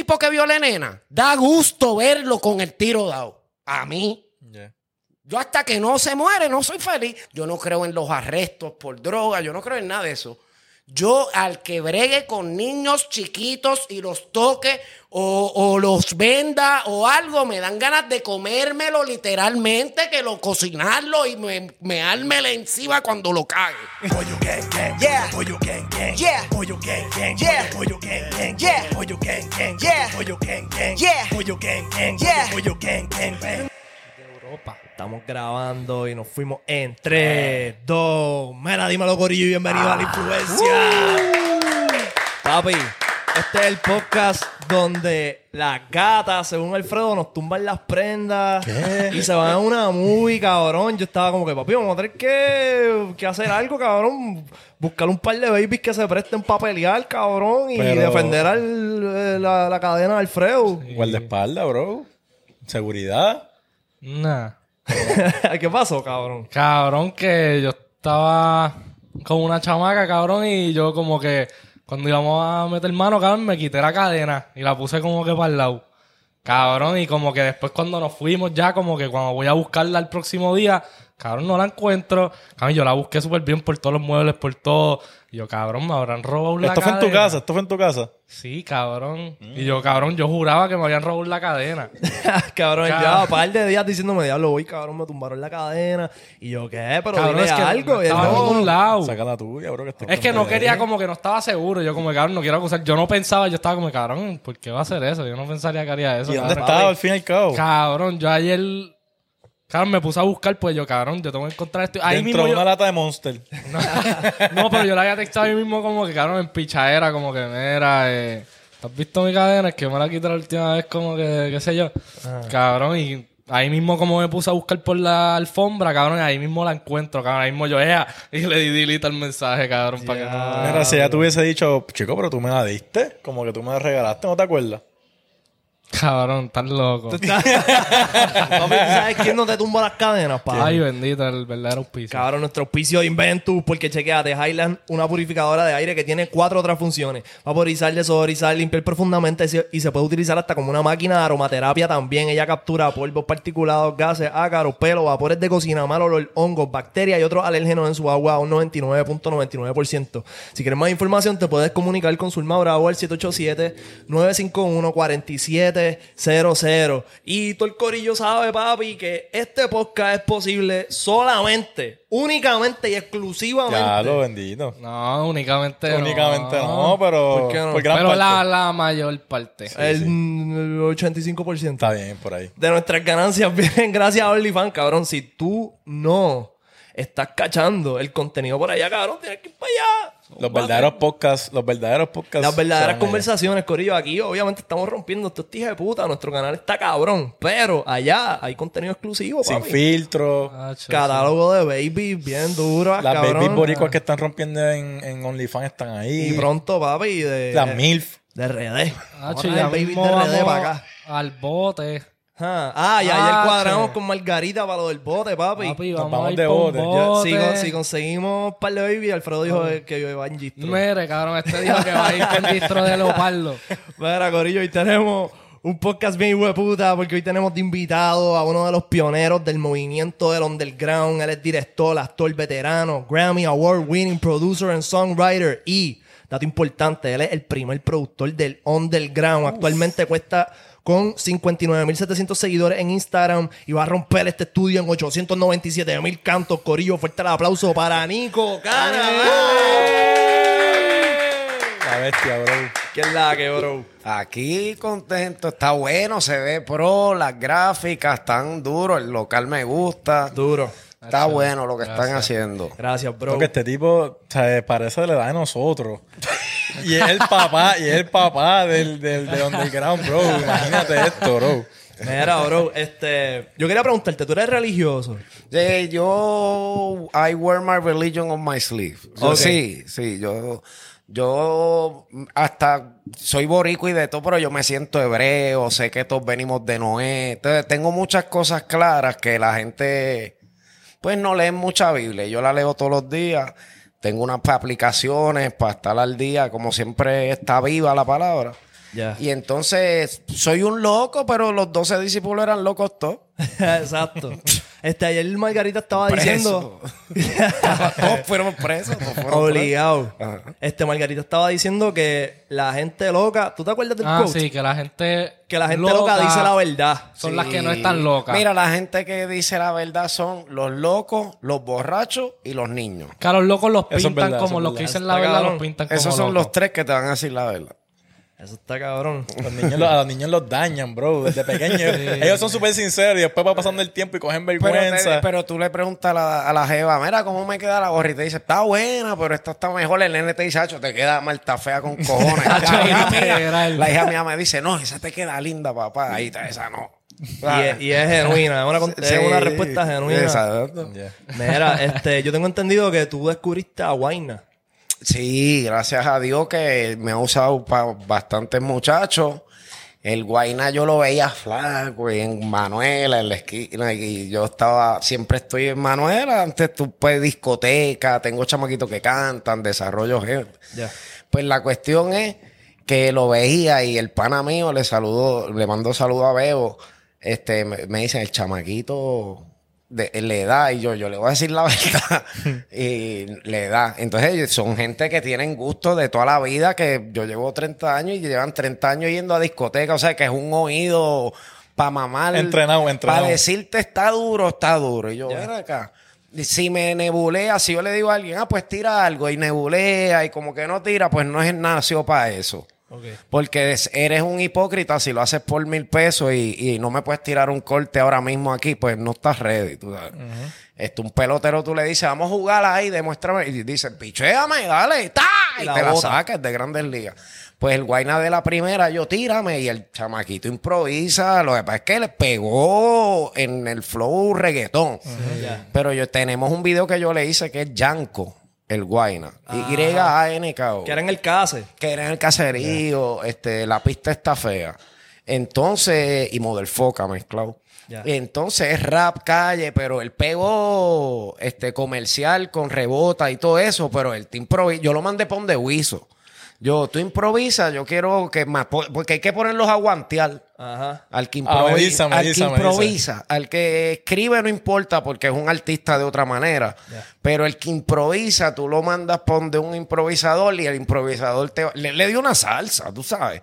tipo que viole nena, da gusto verlo con el tiro dado. A mí. Yeah. Yo hasta que no se muere no soy feliz. Yo no creo en los arrestos por droga, yo no creo en nada de eso. Yo al que bregue con niños chiquitos y los toque o, o los venda o algo, me dan ganas de comérmelo literalmente, que lo cocinarlo y me, me ármele encima cuando lo cague. Pollo gang gang, Yeah. pollo gang gang, Yeah. pollo gang gang, Yeah. pollo gang gang, Yeah. pollo gang gang, Yeah. pollo gang gang, Yeah. pollo gang gang, Yeah. pollo gang gang, bang. Europa. Estamos grabando y nos fuimos en 3, 2. Mira, dímelo, Corillo, y bienvenido a la influencia. Papi, este es el podcast donde las gatas, según Alfredo, nos tumban las prendas y se van a una movie, cabrón. Yo estaba como que, papi, vamos a tener que, que hacer algo, cabrón. Buscar un par de babies que se presten para pelear, cabrón, y Pero- defender al- eh, la, la cadena de Alfredo. Guardaespaldas, bro. Seguridad. Nah. ¿Qué pasó, cabrón? Cabrón, que yo estaba con una chamaca, cabrón, y yo como que cuando íbamos a meter mano, cabrón, me quité la cadena y la puse como que para el lado. Cabrón, y como que después cuando nos fuimos ya, como que cuando voy a buscarla el próximo día, cabrón, no la encuentro. Cabrón, yo la busqué súper bien por todos los muebles, por todo. Y yo, cabrón, me habrán robado la Esto fue en tu cadena. casa, esto fue en tu casa. Sí, cabrón. Y yo, cabrón, yo juraba que me habían robado la cadena. cabrón, ya un par de días diciéndome, diablo, voy, cabrón, me tumbaron la cadena. Y yo, ¿qué? Pero cabrón, es que algo. no estaba en ningún lado. Saca la tuya, bro. Que estoy Es que no quería como que no estaba seguro. Yo como, cabrón, no quiero acusar. Yo no pensaba, yo estaba como, cabrón, ¿por qué va a hacer eso? Yo no pensaría que haría eso. ¿Y dónde estaba al fin y al cabo? Cabrón, yo ayer... Cabrón, me puse a buscar, pues yo, cabrón, yo tengo que encontrar esto. Ahí Dentro mismo de yo- una lata de Monster. No, pero yo le había textado ahí mismo como que, cabrón, en pichadera, como que, mira, eh, ¿has visto mi cadena? Es que me la quité la última vez, como que, qué sé yo. Cabrón, y ahí mismo como me puse a buscar por la alfombra, cabrón, y ahí mismo la encuentro, cabrón, ahí mismo yo, ea, y le di delete al mensaje, cabrón, para que no... Mira, si ya te hubiese dicho, chico, pero tú me la diste. Como que tú me la regalaste, ¿no te acuerdas? Cabrón, estás loco. Papi, ¿tú sabes quién no te tumba las cadenas, pa? Ay, bendito, el verdadero auspicio. Cabrón, nuestro auspicio de Inventus, porque chequeate, Highland, una purificadora de aire que tiene cuatro otras funciones. Vaporizar, desodorizar, limpiar profundamente y se puede utilizar hasta como una máquina de aromaterapia también. Ella captura polvos particulados, gases, ácaros, pelo, vapores de cocina, mal olor, hongos, bacterias y otros alérgenos en su agua a un 99.99%. Si quieres más información, te puedes comunicar con Zulma Bravo al 787-951-4700. Y todo el corillo sabe, papi, que este podcast es posible solamente, únicamente y exclusivamente. Ya, lo bendito. No, únicamente no. Únicamente no, pero ¿Por qué no? por gran Pero la, parte. la mayor parte. el, el 85%. Está bien, por ahí. de nuestras ganancias vienen gracias a OnlyFans, cabrón. Si tú no estás cachando el contenido por allá, cabrón, tienes que ir para allá. Los verdaderos podcasts, los verdaderos podcasts. Las verdaderas conversaciones, Corillo. Aquí, obviamente, estamos rompiendo estos hijos de puta. Nuestro canal está cabrón. Pero allá hay contenido exclusivo, Sin papi. filtro. Ah, Catálogo de babies bien duras, Las cabrón. babies boricuas que están rompiendo en, en OnlyFans están ahí. Y pronto, papi, de... Las MILF. De RD. Ah, ya de RD vamos para acá. al bote. Ah, ah, y ayer Ah, cuadramos che. con Margarita para lo del bote, papi. Papi, vamos, vamos a ir de pa' un bote. Ya, bote. si, con- si conseguimos un par de baby, Alfredo dijo que iba en gistro. Mire, cabrón, este dijo que va a ir con distro de leopardo. Mira, Corillo, hoy tenemos un podcast bien hueputa porque hoy tenemos de invitado a uno de los pioneros del movimiento del underground. Él es director, actor veterano, Grammy Award winning producer and songwriter y, dato importante, él es el primer productor del underground. Actualmente cuesta con 59.700 seguidores en Instagram y va a romper este estudio en 897.000 cantos. Corillo, fuerte el aplauso para Nico Cana. La bestia, bro. ¿Qué es la que, bro? Aquí contento, está bueno, se ve pro, las gráficas están duros, el local me gusta. Duro. Está bueno lo que están haciendo. Gracias, bro. Porque este tipo, o sea, parece de la edad de nosotros. y es el papá, y es el papá del, del, del underground, bro. Imagínate esto, bro. Mira, bro, este, yo quería preguntarte, ¿tú eres religioso? Eh, yo, I wear my religion on my sleeve. Yo. Sí, sí, yo, yo hasta soy borico y de todo, pero yo me siento hebreo, sé que todos venimos de Noé. Entonces, tengo muchas cosas claras que la gente, pues no lee mucha Biblia. Yo la leo todos los días. Tengo unas aplicaciones para estar al día, como siempre está viva la palabra. Ya. Y entonces soy un loco, pero los 12 discípulos eran locos todos. Exacto. Este, ayer Margarita estaba diciendo. todos fueron presos. todos fueron Obligado. Este, Margarita estaba diciendo que la gente loca. ¿Tú te acuerdas del Ah, quote? sí, que la gente. Que la gente loca, dice la verdad. Son Sí. las que no están locas. Mira, la gente que dice la verdad son los locos, los borrachos y los niños. Que a los locos los pintan verdad, como los que dicen la verdad, los pintan como Esos son locos. los tres que te van a decir la verdad. Eso está cabrón. Los niños, a los niños los dañan, bro, desde pequeños. Ellos son súper sinceros y después va pasando el tiempo y cogen Pero, vergüenza. te- pero tú le preguntas a la, a la jeva, mira, ¿cómo me queda la gorra? Y te dice, está buena, pero esta está mejor. El nene te dice, "Acho, te queda mal, está fea con cojones. La, hija mía, literal. la hija mía me dice, no, esa te queda linda, papá. Ahí está, esa no. Y es, y es genuina. Es una, es respuesta genuina. Exacto. Ya. Mira, este, yo tengo entendido que tú descubriste a Guayna. Sí, gracias a Dios que me ha usado para bastantes muchachos. El Guayna yo lo veía flaco y en Manuela, en la esquina, y yo estaba, siempre estoy en Manuela, antes tú pues discoteca, tengo chamaquitos que cantan, desarrollo gente. Pues la cuestión es que lo veía y el pana mío le saludó, le mandó saludo a Bebo, este, me, me dice, el chamaquito de, le da, y yo, yo le voy a decir la verdad, y le da. Entonces son gente que tienen gusto de toda la vida, que yo llevo 30 años y llevan 30 años yendo a discoteca, o sea que es un oído para mamar. Entrenado, entrenado. Para decirte está duro, está duro. Y yo, ven acá. Y Si me nebulea, si yo le digo a alguien, ah, pues tira algo y nebulea y como que no tira, pues no es nació para eso. Porque es- eres un hipócrita si lo haces por mil pesos y, y no me puedes tirar un corte ahora mismo aquí, pues no estás ready. Tú sabes. Este, un pelotero tú le dices, vamos a jugar ahí, demuéstrame. Y dice, picheame, dale, ¡ta! Y La te la bota. sacas de grandes ligas. Pues el guayna de la primera, yo tírame y el chamaquito improvisa. Lo que pasa es que le pegó en el flow reggaetón. Pero yo tenemos un video que yo le hice que es Yanko, el guayna. Y-A-N-K-O Que era en el case. que era en el caserío, este, la pista está fea. Entonces, y Model Foca mezclado. Entonces es rap calle, pero él pegó este comercial con rebota y todo eso, pero él te improvisa. Yo lo mandé para un de Wiso. Yo, tú improvisas, yo quiero que más, porque hay que ponerlos a guantear. Ajá. Al que Ah, improvisa, al que improvisa, al que escribe no importa porque es un artista de otra manera, pero el que improvisa tú lo mandas por donde un improvisador y el improvisador te le, le dio una salsa, tú sabes.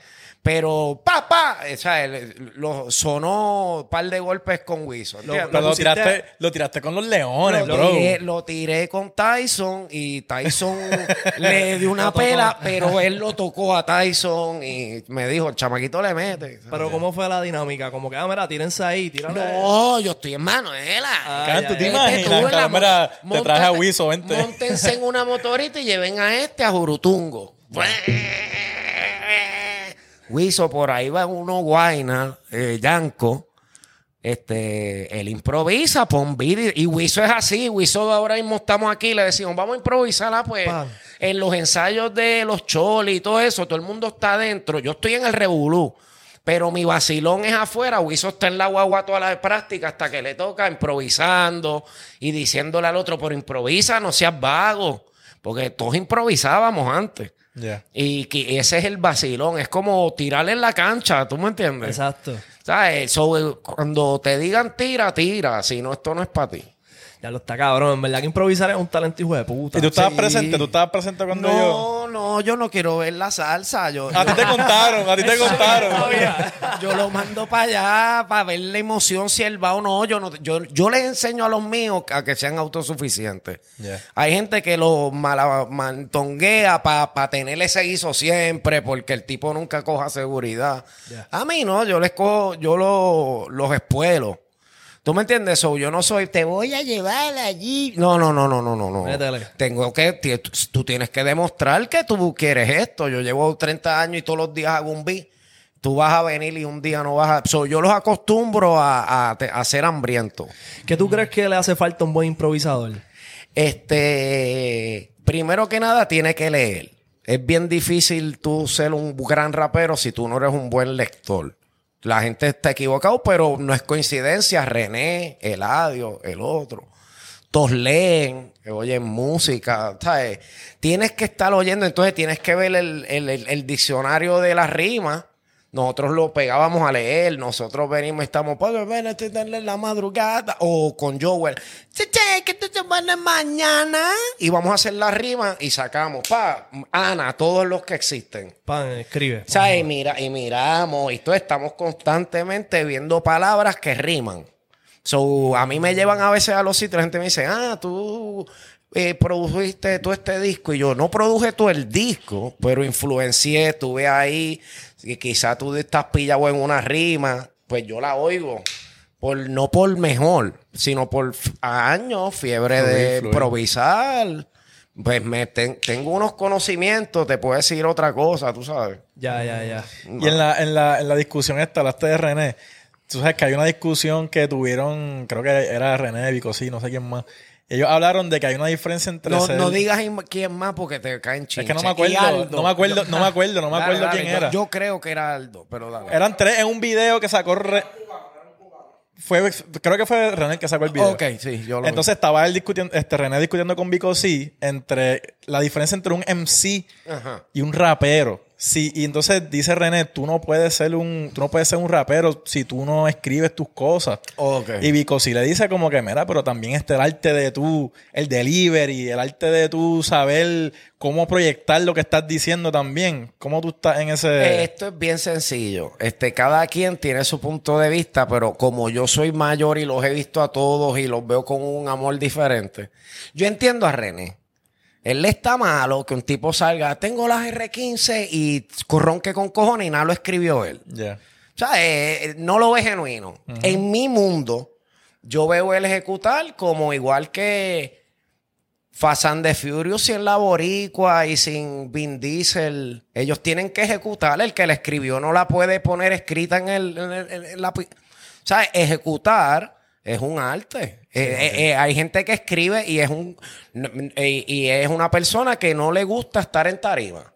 Pero papá, o sea, lo sonó un par de golpes con. Pero lo pusiste- tiraste, lo tiraste con los leones, Lo bro. tiré, lo tiré con Tyson y Tyson le dio una pela, pero él lo tocó a Tyson y me dijo, el chamaquito le mete. Pero ¿cómo fue la dinámica? Como que, ah, mira, tírense ahí, tírense. No, yo estoy en Manuela. Ah, ¿tú te imaginas? tú en la mira, te traje a Wiso, vente. Móntense en una motorita y lleven a este a Jurutungo. Wiso, por ahí va uno guayna, eh, Yanko. Este, él improvisa, pon beat y, y Wiso es así. Wiso ahora mismo estamos aquí, le decimos, vamos a improvisarla, pues. Pan. En los ensayos de los cholis y todo eso, todo el mundo está adentro. Yo estoy en el revolú. Pero mi vacilón es afuera. Wiso está en la guagua toda la práctica hasta que le toca improvisando y diciéndole al otro, pero improvisa, no seas vago. Porque todos improvisábamos antes. Y que ese es el vacilón. Es como tirarle en la cancha, ¿tú me entiendes? Exacto. ¿Sabes? So, eh, cuando te digan tira, tira. Si no, esto no es para ti. Ya lo está cabrón. En verdad que improvisar es un talento hijo de puta. ¿Y tú estabas Sí. presente? ¿Tú estabas presente cuando yo...? No, no, yo no quiero ver la salsa. Yo, A ti te contaron, a ti te contaron. Yo lo mando para allá para ver la emoción si él va o no. Yo no, yo, yo les enseño a los míos a que sean autosuficientes. Hay gente que lo mala- mantonguea para tener ese guiso siempre porque el tipo nunca coja seguridad. A mí no, yo les cojo, yo lo- los espuelo. ¿Tú me entiendes? So, yo no soy, te voy a llevar allí. No, no, no, no, no, no. no. Tengo que, tú tienes que demostrar que tú quieres esto. Yo llevo 30 años y todos los días hago un beat. Tú vas a venir y un día no vas a... So, yo los acostumbro a, a, a ser hambrientos. ¿Qué tú crees que le hace falta a un buen improvisador? Este, primero que nada, tiene que leer. Es bien difícil tú ser un gran rapero si tú no eres un buen lector. La gente está equivocado, pero no es coincidencia. René, Eladio, el otro. Todos leen, oyen música, ¿sabes? Tienes que estar oyendo, entonces tienes que ver el, el- el- el diccionario de las rimas nosotros lo pegábamos a leer, nosotros venimos y estamos, pues ven, en la madrugada, o con Joel, che, che, que tú te vas mañana, y vamos a hacer la rima y sacamos, pa, Ana, todos los que existen. Pan, escribe. O sea, y, mira, y miramos, y todo, estamos constantemente viendo palabras que riman. So, a mí me llevan a veces a los sitios, la gente me dice, ah, tú eh, produjiste todo este disco. Y yo no produje todo el disco, pero influencié, estuve ahí. Y quizá tú estás pillado en una rima, pues yo la oigo. Por, no por mejor, sino por años, fiebre Fluir, de fluir. improvisar. Pues me ten- tengo unos conocimientos, te puedo decir otra cosa, tú sabes. Ya, ya, ya. Y en la, en la, en la discusión esta, hablaste de René. Tú sabes que hay una discusión que tuvieron, creo que era René, Vicosí, no sé quién más. Ellos hablaron de que hay una diferencia entre No, ser- no digas quién más porque te caen Es chinches. que no me acuerdo, no me acuerdo, no me acuerdo, no me Dale, acuerdo dale, quién yo- era. Yo creo que era Aldo, pero dale. Eran tres en un video que sacó Re- fue creo que fue René el que sacó el video. Ok, sí, yo lo vi. Entonces estaba él discutiendo, este René discutiendo con Vico C entre la diferencia entre un MC Ajá. y un rapero. Sí, y entonces dice René, tú no puedes ser un, tú no puedes ser un rapero si tú no escribes tus cosas. Y Vico sí le dice como que, mira, pero también está el arte de tú, el delivery, el arte de tú saber cómo proyectar lo que estás diciendo también. ¿Cómo tú estás en ese...? Esto es bien sencillo. Este, cada quien tiene su punto de vista, pero como yo soy mayor y los he visto a todos y los veo con un amor diferente, yo entiendo a René. Él le está malo que un tipo salga, tengo las R15 y corronque con cojones y nada lo escribió él. Ya. O sea, eh, no lo ve genuino. En mi mundo, yo veo el ejecutar como igual que Fast and the Furious sin la boricua y sin Vin Diesel. Ellos tienen que ejecutar. El que la escribió no la puede poner escrita en, el, en el- en la... O sea, ejecutar es un arte. Eh, eh, eh, hay gente que escribe y es un n- y, es una persona que no le gusta estar en tarima.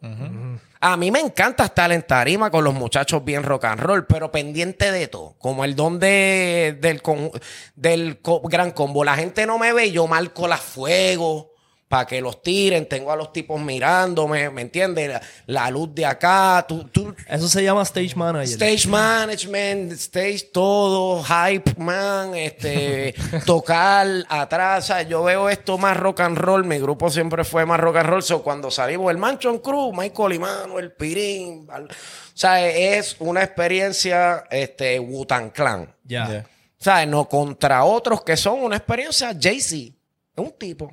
A mí me encanta estar en tarima con los muchachos bien rock and roll, pero pendiente de todo. Como el don de- del, con- del co- gran combo. La gente no me ve, yo marco las fuego para que los tiren. Tengo a los tipos mirándome, ¿me entiendes? La, la luz de acá. Tú, tú- Eso se llama stage manager. Stage management, stage todo, hype man, este, tocar atrás. o sea, yo veo esto más rock and roll. Mi grupo siempre fue más rock and roll. So, cuando salimos el Mansion Crew, Michael Imano, el Pirín. O sea, es una experiencia este, Wu-Tang Clan. Ya. O sea, no contra otros que son una experiencia Jay-Z. Es un tipo.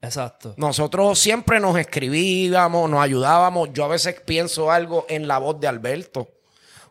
Exacto. Nosotros siempre nos escribíamos, nos ayudábamos. Yo a veces pienso algo en la voz de Alberto.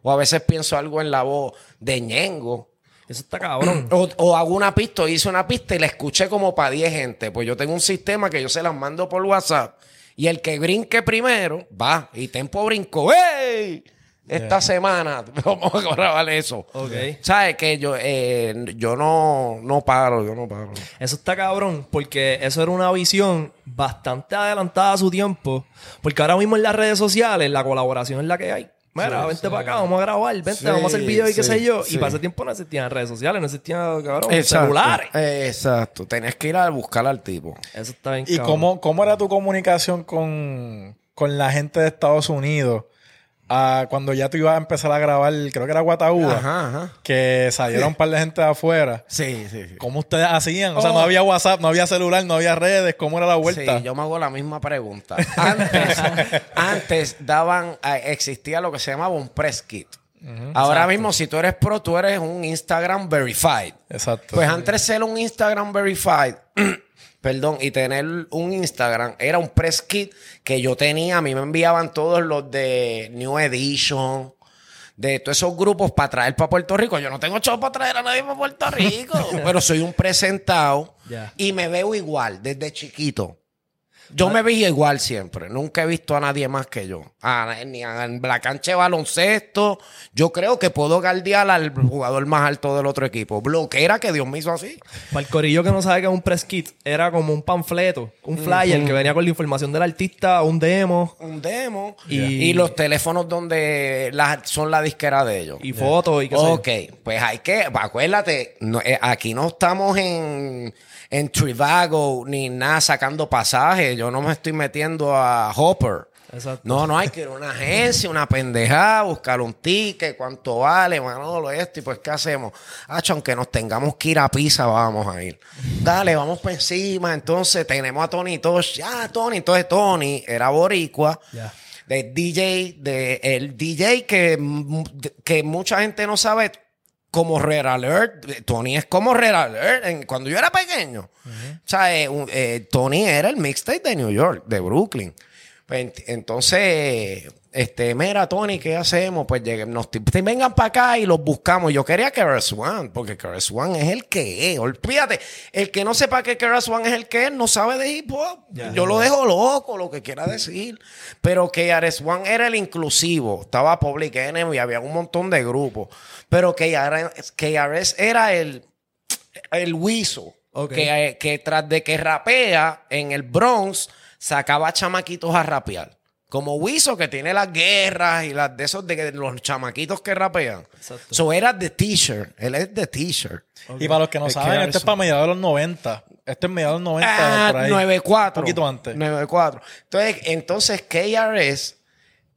O a veces pienso algo en la voz de Ñengo. Eso está cabrón. O, o hago una pista, o hice una pista y la escuché como para 10 gente. Pues yo tengo un sistema que yo se las mando por WhatsApp. Y el que brinque primero, va. Y Tempo brincó. ¡Ey! Esta semana vamos a grabar eso. Ok. ¿Sabes? Que yo, eh, yo no, no paro, yo no paro. Eso está cabrón, porque eso era una visión bastante adelantada a su tiempo. Porque ahora mismo en las redes sociales la colaboración es la que hay. Mira, vente para acá, vamos a grabar, vente, Sí, vamos a hacer video y qué sé yo. sí. Y para ese tiempo no existían redes sociales, no existían, cabrón, celulares. Exacto. Tenías que ir a buscar al tipo. Eso está bien ¿Y cabrón. cómo, cómo era tu comunicación con, con la gente de Estados Unidos? Cuando ya tú ibas a empezar a grabar, creo que era Guataúba, Ajá, ajá. que salieron un par de gente de afuera. Sí, sí, sí. ¿Cómo ustedes hacían? O sea, Oh. no había WhatsApp, no había celular, no había redes. ¿Cómo era la vuelta? Sí, yo me hago la misma pregunta. Antes, antes daban, existía lo que se llamaba un press kit. Ahora mismo, si tú eres pro, tú eres un Instagram verified. Exacto. Pues antes de ser un Instagram verified, perdón, y tener un Instagram, era un press kit que yo tenía. A mí me enviaban todos los de New Edition, de todos esos grupos para traer para Puerto Rico. Yo no tengo chavo para traer a nadie para Puerto Rico, pero soy un presentado y me veo igual desde chiquito. Yo me veía igual siempre. Nunca he visto a nadie más que yo. A- ni a- en la cancha de baloncesto. Yo creo que puedo guardiar al jugador más alto del otro equipo. Bloquera que Dios me hizo así. Para el corillo que no sabe que es un press kit, era como un panfleto, un flyer que venía con la información del artista, un demo Un demo. Y- Y, los teléfonos donde la- son la disquera de ellos. y fotos y qué sé yo. Ok, pues hay que, acuérdate, no, eh, aquí no estamos en, en Trivago ni nada sacando pasajes. Yo no me estoy metiendo a Hopper. Exacto. No, no hay que ir a una agencia, una pendejada, buscar un ticket, cuánto vale, Manolo, esto, y pues, ¿qué hacemos? Hacho, aunque nos tengamos que ir a pizza, vamos a ir. Dale, vamos por encima. Entonces, tenemos a Tony Tosh. Ya, Tony. Entonces, Tony era boricua. Ya. De DJ, de el DJ que, que mucha gente no sabe como Red Alert. Tony es como Red Alert. En- cuando yo era pequeño, o sea, eh, un- eh, Tony era el mixtape de New York, de Brooklyn. Pues, ent- entonces, este, mira, Tony, ¿qué hacemos? Pues lleguen, nos, vengan para acá y los buscamos. Yo quería que Keras One, porque Keras One es el que es. Olvídate, el que no sepa que Keras One es el que es, no sabe de hip hop. Yo lo dejo loco, lo que quiera decir. Pero que Keras One era el inclusivo. Estaba Public Enemy, había un montón de grupos. Pero que KRS era el, el. Ok. Que, eh, que tras de que rapea en el Bronx, sacaba chamaquitos a rapear. Como Wiso, que tiene las guerras y las de esos de que- los chamaquitos que rapean. Exacto. So era The T-shirt. Él es The T-shirt. Y para los que no Es saben, este es para mediados de los 90. Este es mediados de los 90. Ah, por ahí. 94. Un poquito antes. 94. Entonces, entonces KRS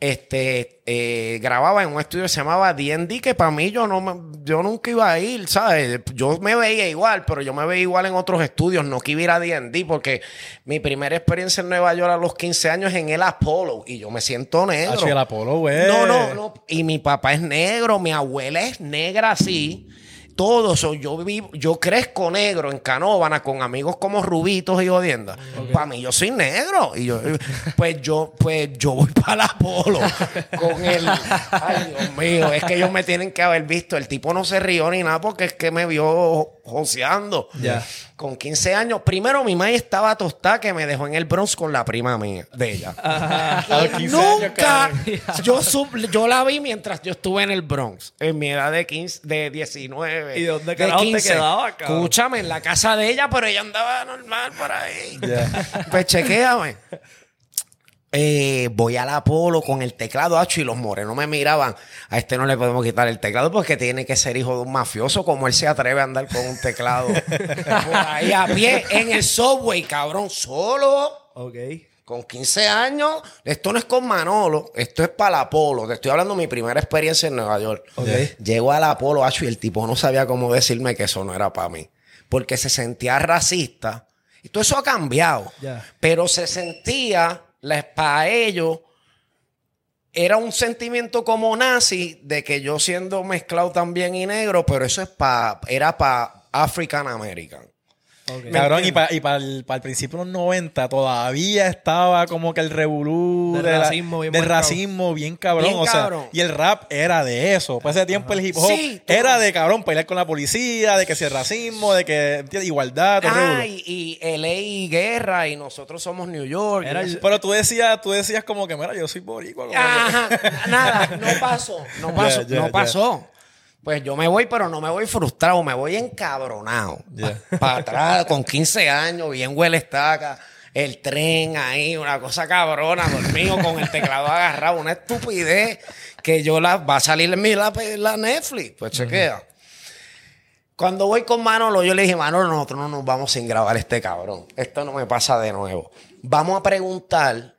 este, eh, grababa en un estudio que se llamaba D&D, que para mí yo, no me- yo nunca iba a ir, ¿sabes? Yo me veía igual, pero yo me veía igual en otros estudios, no que iba a ir a D&D, porque mi primera experiencia en Nueva York a los 15 años en el Apollo, y yo me siento negro. Y el Apolo, güey. No, no, no. Y mi papá es negro, mi abuela es negra así. Todo eso, yo vivo, yo crezco negro en Canóvana con amigos como Rubitos y Odienda. Para mí, yo soy negro. Y yo, pues yo, pues yo voy para la polo con el. Ay, Dios mío, es que ellos me tienen que haber visto. El tipo no se rió ni nada porque es que me vio joseando. Ya. Con 15 años. Primero, mi madre estaba tostada que me dejó en el Bronx con la prima mía, de ella. A los 15 años, Nunca. yo, sub- yo la vi mientras yo estuve en el Bronx, en mi edad de 15, de 19. ¿Y dónde de te quedabas, cabrón? Escúchame, en la casa de ella, pero ella andaba normal por ahí. Ya. Pues chequéame. Eh, voy al Apolo con el teclado hacho y los morenos me miraban. A este no le podemos quitar el teclado porque tiene que ser hijo de un mafioso. Como él se atreve a andar con un teclado por ahí a pie en el subway, cabrón, solo. Ok. Con 15 años, esto no es con Manolo, esto es para el Apolo. Te estoy hablando de mi primera experiencia en Nueva York. Ok. Llego al Apolo, Acho, y el tipo no sabía cómo decirme que eso no era para mí. Porque se sentía racista. Y todo eso ha cambiado. Pero se sentía, para ellos, era un sentimiento como nazi de que yo siendo mezclado también y negro, pero eso es pa, era para African American. Cabrón, y para y pa el, pa el principio de los 90 todavía estaba como que el revolú Del de la- racismo bien del racismo bien cabrón. Bien o sea, cabrón. y el rap era de eso. Para ese tiempo el hip hop Sí, era de cabrón pelear con la policía, de que si el racismo, de que igualdad, todo. Ah, y, y LA y guerra, y nosotros somos New York. Era el-. Pero tú decías, tú decías como que, mira, yo soy boricua. Ajá, nada, no pasó, no pasó, no pasó. Pues yo me voy, pero no me voy frustrado, me voy encabronado. Para atrás, con 15 años, bien huele estaca, el tren ahí, una cosa cabrona, dormido con el teclado agarrado, una estupidez que yo la va a salir en mi la, la Netflix. Pues chequea. Cuando voy con Manolo, yo le dije, Manolo, nosotros no nos vamos sin grabar este cabrón. Esto no me pasa de nuevo. Vamos a preguntar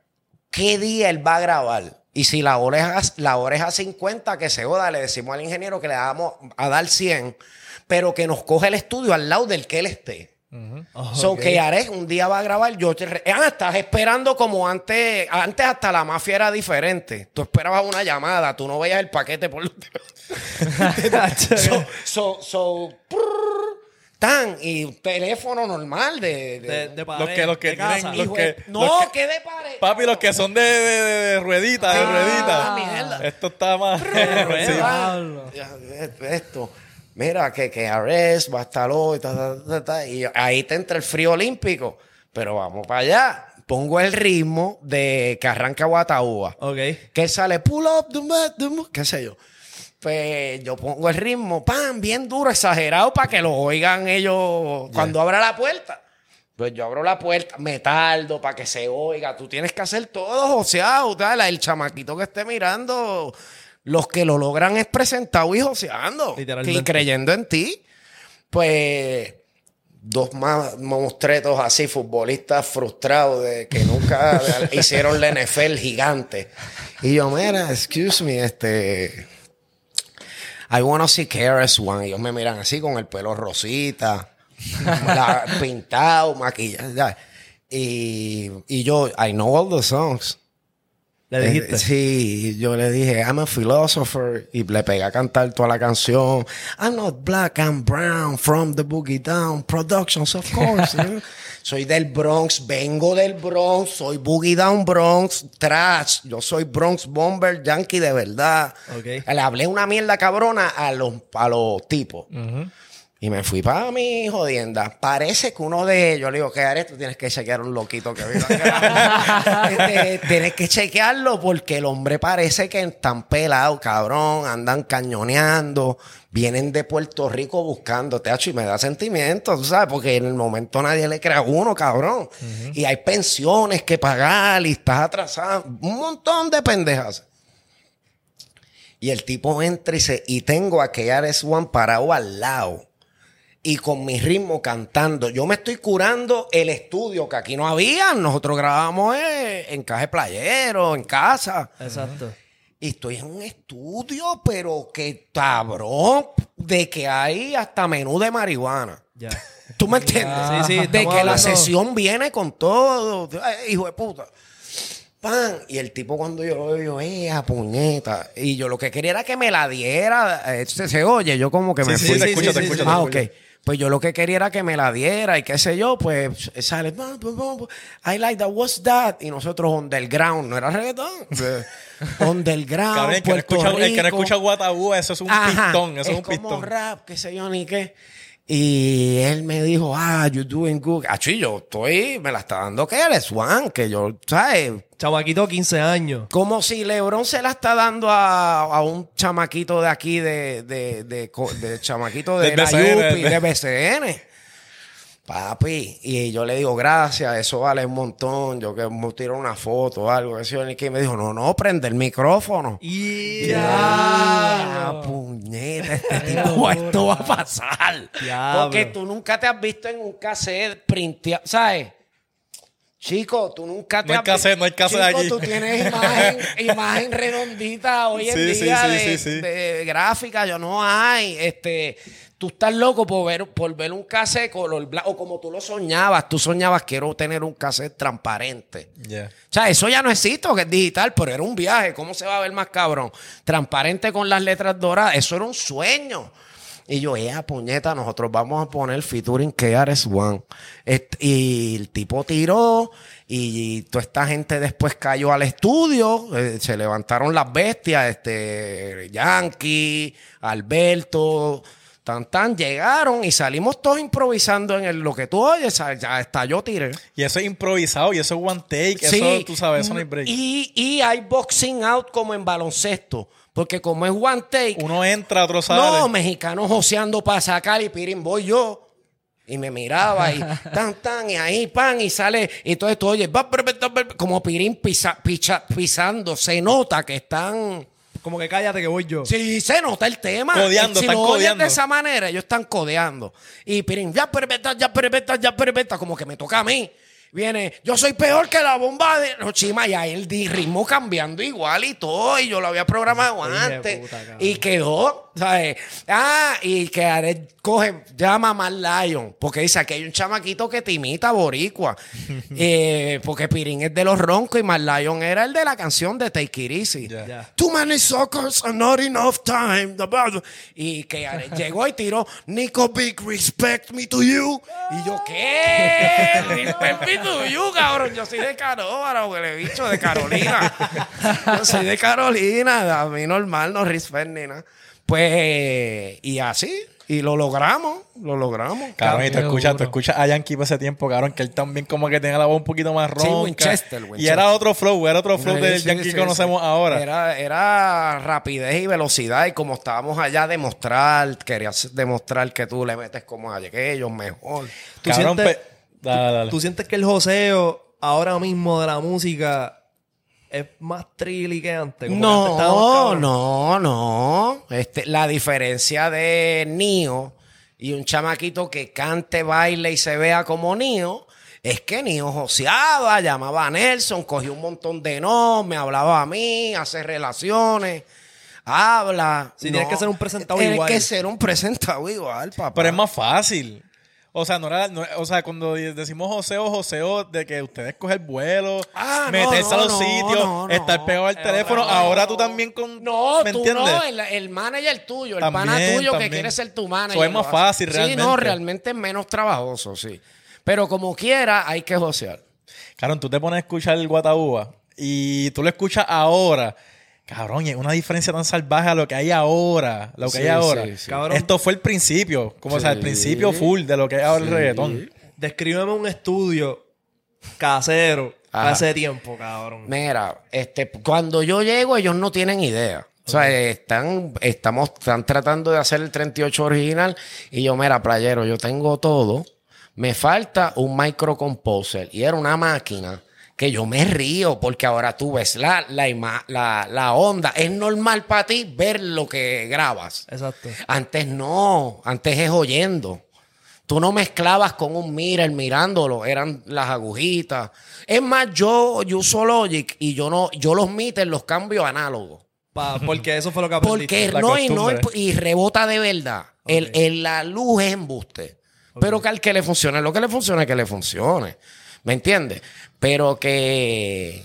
qué día él va a grabar. Y si la hora es, la hora es a 50, que se joda, le decimos al ingeniero que le vamos a dar 100, pero que nos coge el estudio al lado del que él esté. Oh, So que Ares un día va a grabar, yo te re- ah, estás esperando como antes, antes hasta la mafia era diferente. Tú esperabas una llamada, tú no veías el paquete por so, so, so, prrr, tan, y un teléfono normal de, de- De, de pared, Los que- los que de casa. tienen- los que- no, los que- que de pared. Papi, los que son de, de, rueditas, de Ah, rueditas. mierda. Esto está más. Sí. Ah, Esto. Mira, que, que Ares va a estar hoy, ta, ta, ta, ta, y ahí te entra el frío olímpico. Pero vamos para allá. Pongo el ritmo de que arranca Guataúba. Ok. Que sale, pull up, the the qué sé yo. Pues yo pongo el ritmo, pan, bien duro, exagerado, para que lo oigan ellos cuando abra la puerta. Pues yo abro la puerta, me tardo para que se oiga. Tú tienes que hacer todo joseado, tal. El chamaquito que esté mirando, los que lo logran es presentado y joseando. Literalmente. Y creyendo en ti. Pues dos más monstruetos así, futbolistas frustrados de que nunca hicieron la NFL gigante. Y yo, mira, excuse me, este. I wanna see KRS One. Ellos me miran así con el pelo rosita, la- pintado, maquillaje. ya. Y, y yo, I know all the songs. Le dijiste. Eh, Sí, yo le dije, I'm a philosopher. Y le pegué a cantar toda la canción. I'm not black, I'm brown. From the Boogie Down Productions, of course. Soy del Bronx, vengo del Bronx, soy Boogie Down Bronx, trash. Yo soy Bronx Bomber Yankee de verdad. Ok. Le hablé una mierda cabrona a los, a los tipos. Y me fui para mi jodienda. Parece que uno de ellos, le digo, ¿qué haré? Tú tienes que chequear un loquito que vino aquí. Este, Tienes que chequearlo porque el hombre parece que están pelados, cabrón. Andan cañoneando. Vienen de Puerto Rico buscando, teacho, y me da sentimiento, tú sabes, porque en el momento nadie le crea a uno, cabrón. Y hay pensiones que pagar y estás atrasado. Un montón de pendejas. Y el tipo entra y dice, y tengo a KRS One parado al lado. Y con mi ritmo cantando. Yo me estoy curando el estudio que aquí no había. Nosotros grabamos eh, en caje playero, en casa. Exacto. Y estoy en un estudio, pero que cabrón, de que hay hasta menú de marihuana. Ya. ¿Tú me entiendes? Sí, sí, de que la sesión viene con todo. Ay, hijo de puta. Pan. Y el tipo cuando yo lo veo, yo, eh, a puñeta. Y yo lo que quería era que me la diera. Eh, se, se oye, yo como que me Sí, fui. sí, te sí, escucho, sí, te sí, escucho. sí. te Ah, ok. Pues yo lo que quería era que me la diera y qué sé yo, pues sale, I like that, what's that? Y nosotros underground, no era reggaetón. underground, Cabrón, el que, no escucha, el que no Rico. escucha Guatabú, eso es un Ajá, pistón. Eso es, un como pistón. rap, qué sé yo, ni qué. Y él me dijo, ah, you doing good. Ah, yo estoy, me la está dando que eres Juan, que yo, ¿sabes? Chamaquito, 15 años. Como si LeBron se la está dando a, a un chamaquito de aquí, de, de, de, de chamaquito de la de- de BCN. Papi, y yo le digo, gracias, eso vale un montón. Yo que me tiro una foto o algo. Que yo, y me dijo, no, no, prende el micrófono. Y Ya, puñeta, este tipo, esto va a pasar. Diablo. Porque tú nunca te has visto en un cassette printeado, ¿sabes? Chico, tú nunca te No hay has cassette, no hay cassette Chico, tú tienes imagen, imagen redondita hoy en Sí, sí, día sí, de, sí, sí. de gráfica, yo no hay. Este, tú estás loco por ver, por ver un cassette color blanco, o como tú lo soñabas. Tú soñabas, quiero tener un cassette transparente. Yeah. O sea, eso ya no existe, que es digital, pero era un viaje. ¿Cómo se va a ver más cabrón? Transparente con las letras doradas. Eso era un sueño. Y yo, eh, puñeta, nosotros vamos a poner featuring KRS One. Y el tipo tiró y toda esta gente después cayó al estudio. eh, se levantaron las bestias, este, Yankee, Alberto, tan tan, llegaron y salimos todos improvisando en el, lo que tú oyes. Ya hasta yo tiré. Y eso es improvisado y eso es one take. Eso, tú sabes, eso no hay break. Y, y hay boxing out como en baloncesto. Porque como es one take, Uno entra, otro sale. no, mexicanos joseando para sacar y pirín, voy yo. Y me miraba y tan, tan, y ahí pan, y sale. Y entonces tú oyes, va, bre, bre, bre, como pirín pisa- picha- pisando. Se nota que están. Como que cállate que voy yo. Sí, se nota el tema. Codeando, si están lo codeando. de esa manera, ellos están codeando. Y Pirín, ya perpeta, ya perpeta, ya perpeta, como que me toca a mí. Viene, yo soy peor que la bomba de los chimas. Y ahí el ritmo cambiando igual y todo. Y yo lo había programado antes. puta, y quedó, ¿sabes? Ah, y que Aret coge, llama a Mal Lion. Porque dice que hay un chamaquito que te imita boricua. Eh, porque Pirín es de los roncos y Mal Lion era el de la canción de Take It Easy. Too many suckers and not enough time. Y que Aret llegó y tiró Nico Big respect me to you. Y yo, ¿qué? To you, cabrón. Yo soy de Canóvara, huele bicho, de Carolina. Yo soy de Carolina. A mí normal, no respect ni nada. Pues, y así. Y lo logramos, lo logramos. Cabrón, y tú escuchas, tú escuchas a Yankee por ese tiempo, cabrón, que él también como que tenía la voz un poquito más Sí, ronca. Winchester, Y Winchester. era otro flow, era otro flow Sí, del sí, Yankee sí, que conocemos sí. ahora. Era, era rapidez y velocidad. Y como estábamos allá, demostrar, querías demostrar que tú le metes como a aquellos mejor. ¿Tú Cabrón, sientes- pe- dale, dale. ¿Tú sientes que el joseo ahora mismo de la música es más trilly que antes? Como que antes estábamos No, no, no. Este, la diferencia de Nio y un chamaquito que cante, baile y se vea como Nio, es que Nio joseaba, llamaba a Nelson, cogió un montón de no, me hablaba a mí, hace relaciones, habla. Sí, tienes que ser un presentador Tienes igual. que ser un presentador igual, papá. Pero es más fácil. O sea, no era, no- o sea, cuando decimos joseo, joseo, de que ustedes cogen vuelo, Ah, no, meterse a los no, sitios, no, no. estar pegado al teléfono, ahora tú también con... No, ¿me tú entiendes? no, el, el manager tuyo, el También, pana tuyo también. que quiere ser tu manager. Eso es más fácil, Sí, no, realmente. realmente es menos trabajoso, sí. Pero como quiera, hay que josear. Cabrón, tú te pones a escuchar el Guataúba y tú lo escuchas ahora. Cabrón, es una diferencia tan salvaje a lo que hay ahora. Lo que Sí, hay ahora. sí, sí. Cabrón. Esto fue el principio. Como o sea, el principio full de lo que es ahora el reggaetón. Descríbeme un estudio casero Ajá. hace tiempo, cabrón. Mira, este, cuando yo llego, ellos no tienen idea. O sea, están, estamos, están tratando de hacer el 38 original y yo, mira, playero, yo tengo todo. Me falta un microcomposer y era una máquina que yo me río porque ahora tú ves la, la, ima- la, la onda. Es normal para ti ver lo que grabas. Exacto. Antes no, antes es oyendo. Tú no mezclabas con un mirror mirándolo, eran las agujitas. Es más, yo, yo uso Logic y yo no, yo los meters los cambio análogos. Pa- porque eso fue lo que aprendiste. Porque La no, y no, y rebota de verdad. El, el- la luz es embuste. Pero que al que le funcione, lo que le funcione, que le funcione. ¿Me entiendes? Pero que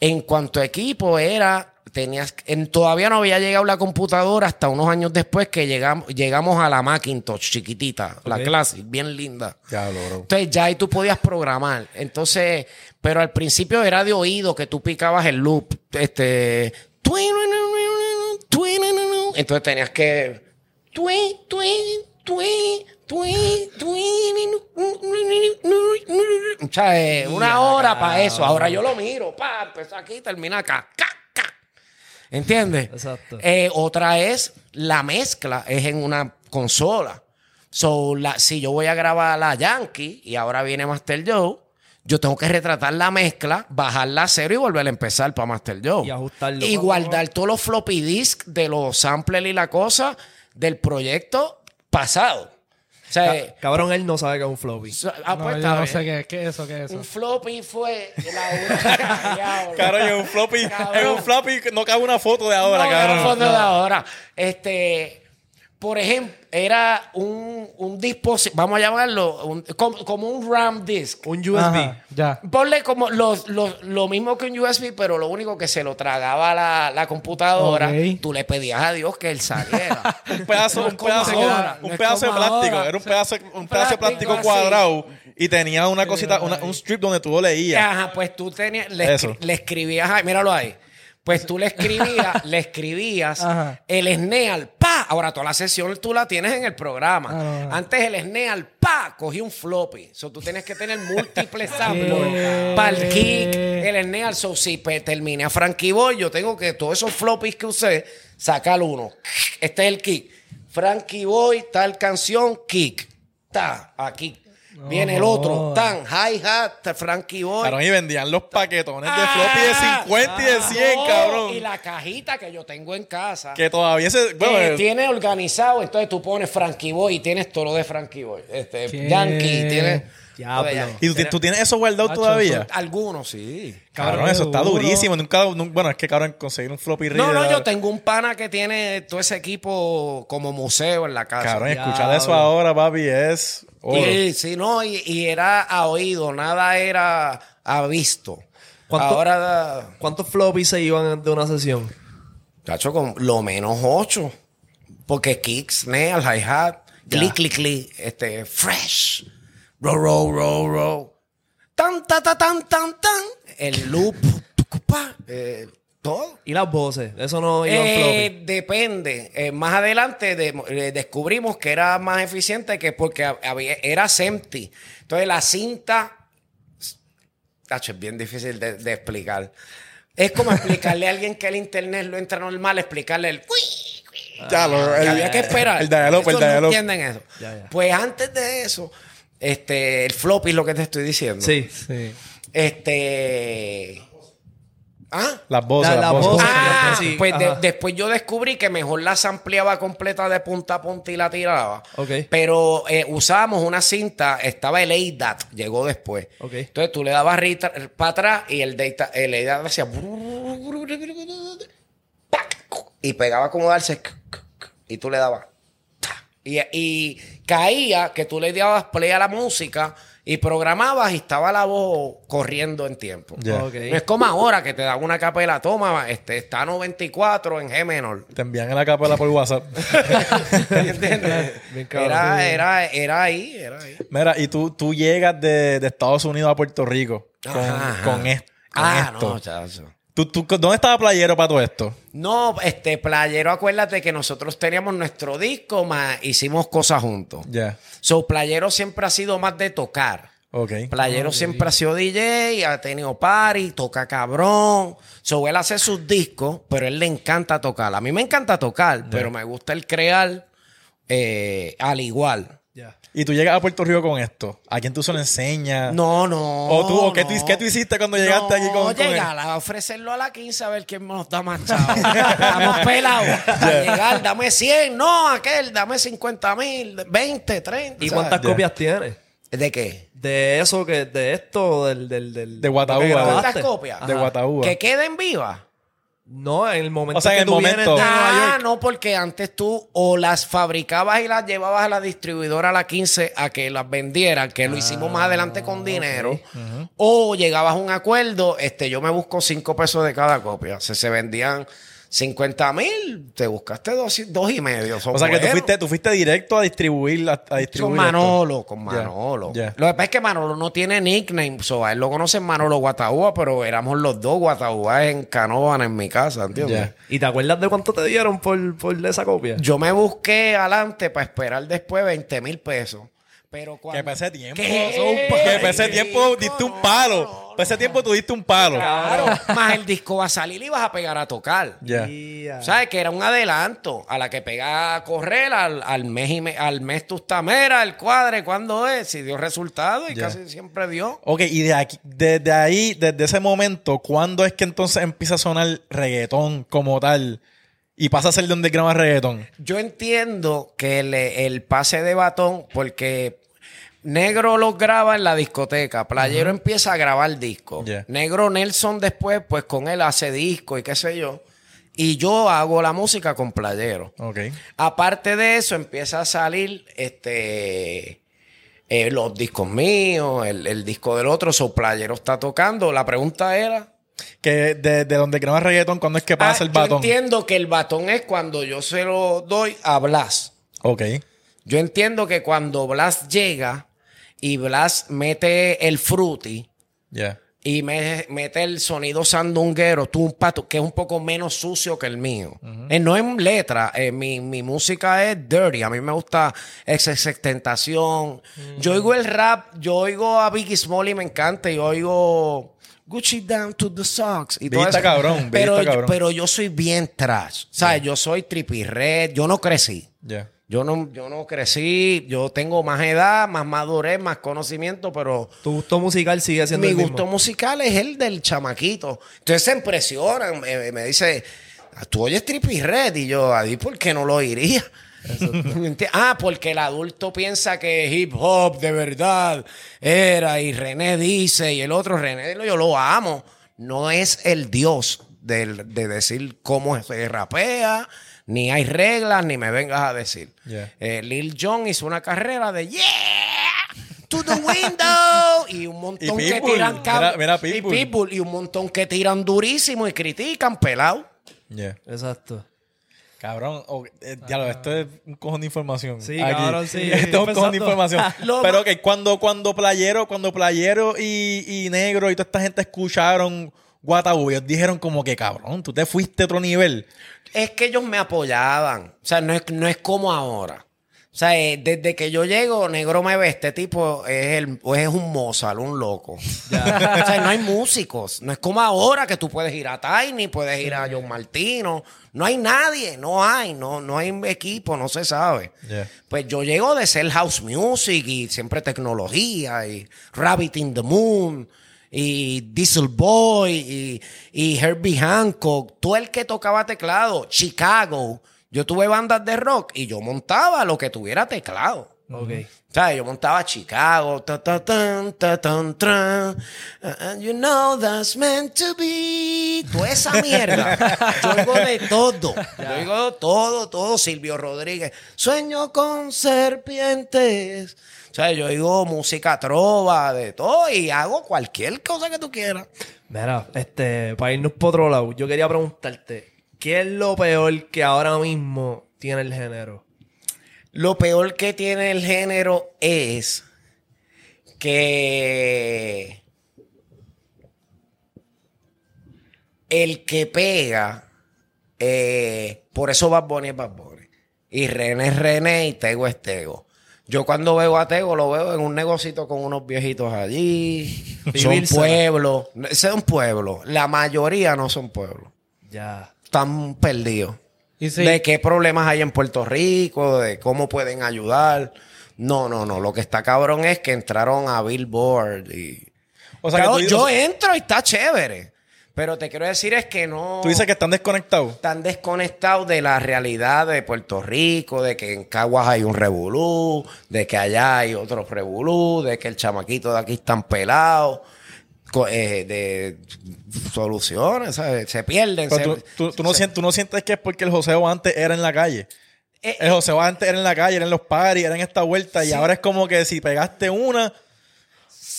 en cuanto a equipo era, tenías, en, todavía no había llegado la computadora hasta unos años después que llegamos, llegamos a la Macintosh chiquitita, la. Classic, bien linda. Diablo, bro. Entonces ya ahí tú podías programar. Entonces, pero al principio era de oído que tú picabas el loop. Este. Entonces tenías que. O sea, una hora para eso. Ahora yo lo miro. Pa, empezó aquí, termina acá. Ca, ca. ¿Entiendes? Exacto. Eh, otra es la mezcla, es en una consola. So, la, si yo voy a grabar la Yankee y ahora viene Master Joe, yo tengo que retratar la mezcla, bajarla a cero y volver a empezar para Master Joe. Y ajustarlo. Y guardar todos los floppy disk de los samplers y la cosa del proyecto pasado. O sea, eh, Cabrón, él no sabe que es un floppy. ah, No, pues, yo no sé qué, qué es eso, qué es eso. Un floppy fue la. Cabrón, en un floppy, Cabrón. en un floppy no cabe una foto de ahora, No, cabrón. no, fondo de ahora. Este, por ejemplo, era un, un dispositivo, vamos a llamarlo, un- como, como un RAM disk. Un USB. Ajá, ya. Ponle como los, los- lo mismo que un USB, pero lo único que se lo tragaba la, la computadora, Ok. tú le pedías a Dios que él saliera. Un pedazo, No un pedazo, ahora, un no pedazo de plástico. ahora. Era un pedazo, un pedazo de plástico así. cuadrado y tenía una cosita, una- un strip donde tú lo leías. Ajá, pues tú tenías, le, escri- le escribías, ay, míralo ahí. Pues tú le escribías, le escribías Ajá. el SNEAL, pa. Ahora toda la sesión tú la tienes en el programa. Ah. Antes el SNEAL, pa, cogí un floppy. So tú tienes que tener múltiples samples para el kick, el SNEAL. So si pues, terminé a Frankie Boy, yo tengo que todos esos floppies que usé, sacar uno. Este es el kick. Frankie Boy, tal canción, kick. Ta, aquí. Viene el otro, tan, hi-hat, Frankie Boy. Cabrón, y vendían los paquetones de Ah, floppy de 50 y de 100, no, cabrón. Y la cajita que yo tengo en casa. Que todavía se. Bueno, que eh, tiene organizado, entonces tú pones Frankie Boy y tienes todo lo de Frankie Boy. Este, ¿Qué? Yankee, tienes. Diablo. Yankee. ¿Y tú, ti- tú tienes eso guardado Hacho, todavía? Algunos sí. Cabrón, Cabrón, eso está durísimo. Nunca, nun- bueno, es que cabrón, conseguir un floppy No, no, reader- yo tengo un pana que tiene todo ese equipo como museo en la casa. Cabrón, escuchar Diablo. eso ahora, papi, es oro. Y, sí, no, y, y era a oído, nada era a visto. ¿Cuánto- Ahora, ¿Cuántos floppies se iban de una sesión? cacho, con lo menos ocho. Porque kick, snare, hi-hat, click, click, click, este, fresh, row, row, row, row, tan, ta, ta, tan, tan, tan, el loop, eh, todo. Y las voces. Eso no iban Eh, depende. Eh, más adelante de- eh, descubrimos que era más eficiente que porque hab- había, era SEMTI. Entonces la cinta. Tacho, es bien difícil de, de explicar. Es como explicarle a alguien que el internet lo entra normal, explicarle el. Ya, lo- que el- había que esperar. El diálogo, el Estos no entienden eso. Ya, ya. Pues antes de eso, este, el floppy es lo que te estoy diciendo. Sí. Sí. Este. ¿Ah? Las voces, La- las la voces. voz. Ah, sí, pues de- después yo descubrí que mejor las ampliaba completa de punta a punta y la tiraba. Pero eh, usábamos una cinta, estaba el ADAT, llegó después. Entonces tú le dabas para atrás y el, data, el ADAT hacía... ¡pac! Y pegaba como darse... Y tú le dabas... Y, y caía que tú le dabas play a la música y programabas y estaba la voz corriendo en tiempo. No es como ahora que te dan una capela, toma, este, está 94 en G menor. Te envían la capela por WhatsApp. ¿Entiendes? Era, era, era ahí, era ahí. Mira, y tú, tú llegas de, de Estados Unidos a Puerto Rico con, Ajá, ajá. con, es- con Ah, esto. no, chacho. ¿Tú, tú, ¿Dónde estaba Playero para todo esto? No, este, Playero, acuérdate que nosotros teníamos nuestro disco, más hicimos cosas juntos. Ya. So, Playero siempre ha sido más de tocar. Ok. Playero siempre ha sido DJ, ha tenido party, toca cabrón. So, él hace sus discos, pero él le encanta tocar. A mí me encanta tocar, pero me gusta el crear eh, al igual. Ya. Y tú llegas a Puerto Rico con esto. ¿A quién tú se lo enseñas? No, no. ¿O tú- o qué tú- no. qué tú hiciste cuando llegaste aquí con- llegar a ofrecerlo a la 15 a ver quién nos da más chavo. Estamos pelados. A llegar, dame 100. No, aquel, dame 50 mil, 20, 30. ¿Y cuántas copias tienes? ¿De qué? De eso, que de esto, del... del, del De Guataúba. ¿Cuántas copias? De Guataúba. Que queden vivas. No, en el momento O sea, en que el tú vienes momento. de Nueva Ah, no, porque antes tú o las fabricabas y las llevabas a la distribuidora a la 15 a que las vendieran, que lo hicimos más adelante con dinero, o llegabas a un acuerdo, este, yo me busco 5 pesos de cada copia. Se vendían 50 mil, te buscaste dos, y- dos y medio. O sea, que tú fuiste, tú fuiste directo a distribuir, a, a Con distribuir Manolo, con Manolo. Lo que pasa es que Manolo no tiene nickname, so, a él lo conocen Manolo Guataúba, pero éramos los dos Guataúba en Canóvana en mi casa, ¿entiendes? ¿Y te acuerdas de cuánto te dieron por, por esa copia? Yo me busqué adelante para esperar después 20 mil pesos. Pero cuando... Que para ese tiempo. ¿Qué? Que para ese tiempo diste un no, palo. no, para ese tiempo tú diste un palo. Claro, más el disco va a salir y vas a pegar a tocar. Ya. ¿Sabes? Que era un adelanto. A la que pega a correr al, al mes y me- al mes tú estás, mira, el cuadre, ¿cuándo es? Si dio resultado y casi siempre dio. Ok, y de aquí, desde ahí, desde ese momento, ¿cuándo es que entonces empieza a sonar reggaetón como tal? Y pasa a ser de underground a reggaetón. Yo entiendo que el, el pase de batón, porque Negro los graba en la discoteca, Playero empieza a grabar discos. Yeah. Negro Nelson después, pues con él hace disco y qué sé yo. Y yo hago la música con Playero. Ok. Aparte de eso, empieza a salir este eh, los discos míos, el, el disco del otro, so Playero está tocando. La pregunta era. Que de, de underground a reggaetón, ¿cuándo es que pasa Ah, el yo batón? entiendo que el batón es cuando yo se lo doy a Blas. Ok. Yo entiendo que cuando Blas llega y Blas mete el fruity Ya. y me- mete el sonido sandunguero, tú un pato, que es un poco menos sucio que el mío. Eh, no en letra, eh, mi, mi música es dirty. A mí me gusta esa tentación. Yo oigo el rap, yo oigo a Biggie Small y me encanta. Yo oigo Gucci down to the socks. Y todo eso. cabrón, pero, cabrón. pero yo soy bien trash. ¿Sabes? Yo soy trippy red. Yo no crecí. Yo no, yo no crecí, yo tengo más edad, más madurez, más conocimiento, pero Tu gusto musical sigue siendo mi el mismo. gusto musical es el del chamaquito. Entonces se impresionan, me, me dice, tú oyes Trippy Red y yo, ¿a por qué no lo oiría? Ah, porque el adulto piensa que hip hop de verdad era y René dice y el otro René, yo lo amo. No es el dios del- de decir cómo se rapea, ni hay reglas, ni me vengas a decir. Yeah. Eh, Lil Jon hizo una carrera de yeah to the window y un montón Y que tiran Mira- mira y Pitbull. Pitbull y un montón que tiran durísimo y critican pelado. Ya. Exacto. Cabrón, eh, diablo, esto es un cojón de información. Sí, cabrón, sí. Esto es un cojón de Pensando. información. Pero que cuando, cuando Playero, cuando Playero y, y Negro y toda esta gente escucharon Guataú, ellos dijeron como que cabrón, tú te fuiste a otro nivel. Es que ellos me apoyaban. O sea, no es, no es como ahora. O sea, eh, desde que yo llego, negro me ve, este tipo es, el, es un Mozart, un loco. o sea, no hay músicos. No es como ahora que tú puedes ir a Tiny, puedes ir a John Martino. No hay nadie, no hay, no, no hay equipo, no se sabe. Yeah. Pues yo llego de ser house music y siempre tecnología y Rabbit in the Moon y Diesel Boy y, y Herbie Hancock, todo el que tocaba teclado, Chicago. Yo tuve bandas de rock y yo montaba lo que tuviera teclado. Ok. O sea, yo montaba Chicago, ta, ta, tan, ta, tan, tran, and you know that's meant to be. Toda esa mierda. Yo oigo de todo. Yo oigo todo, todo. Silvio Rodríguez. Sueño con serpientes. O sea, yo oigo música trova, de todo, y hago cualquier cosa que tú quieras. Mira, este, para irnos por otro lado, yo quería preguntarte, ¿qué es lo peor que ahora mismo tiene el género? Lo peor que tiene el género es que el que pega, eh, por eso Bad Bunny es Bad Bunny. Y René es René y Tego es Tego. Yo cuando veo a Tego lo veo en un negocito con unos viejitos allí. son pueblos. Ese es un pueblo. La mayoría no son pueblos. Ya. Están perdidos. Y. De qué problemas hay en Puerto Rico, de cómo pueden ayudar. No, no, no. Lo que está cabrón es que entraron a Billboard y. O sea, Claro, yo entro y está chévere. Pero te quiero decir es que no. tú dices que están desconectados. están desconectados de la realidad de Puerto Rico, de que en Caguas hay un revolú, de que allá hay otro revolú, de que el chamaquito de aquí están pelados, co- eh, de soluciones, ¿sabes? se pierden. Pero se- tú, tú- tú no sientes, tú no sientes que es porque el joseo antes era en la calle. Eh, El joseo antes era en la calle, era en los paris, era en esta vuelta. Y ahora es como que si pegaste una,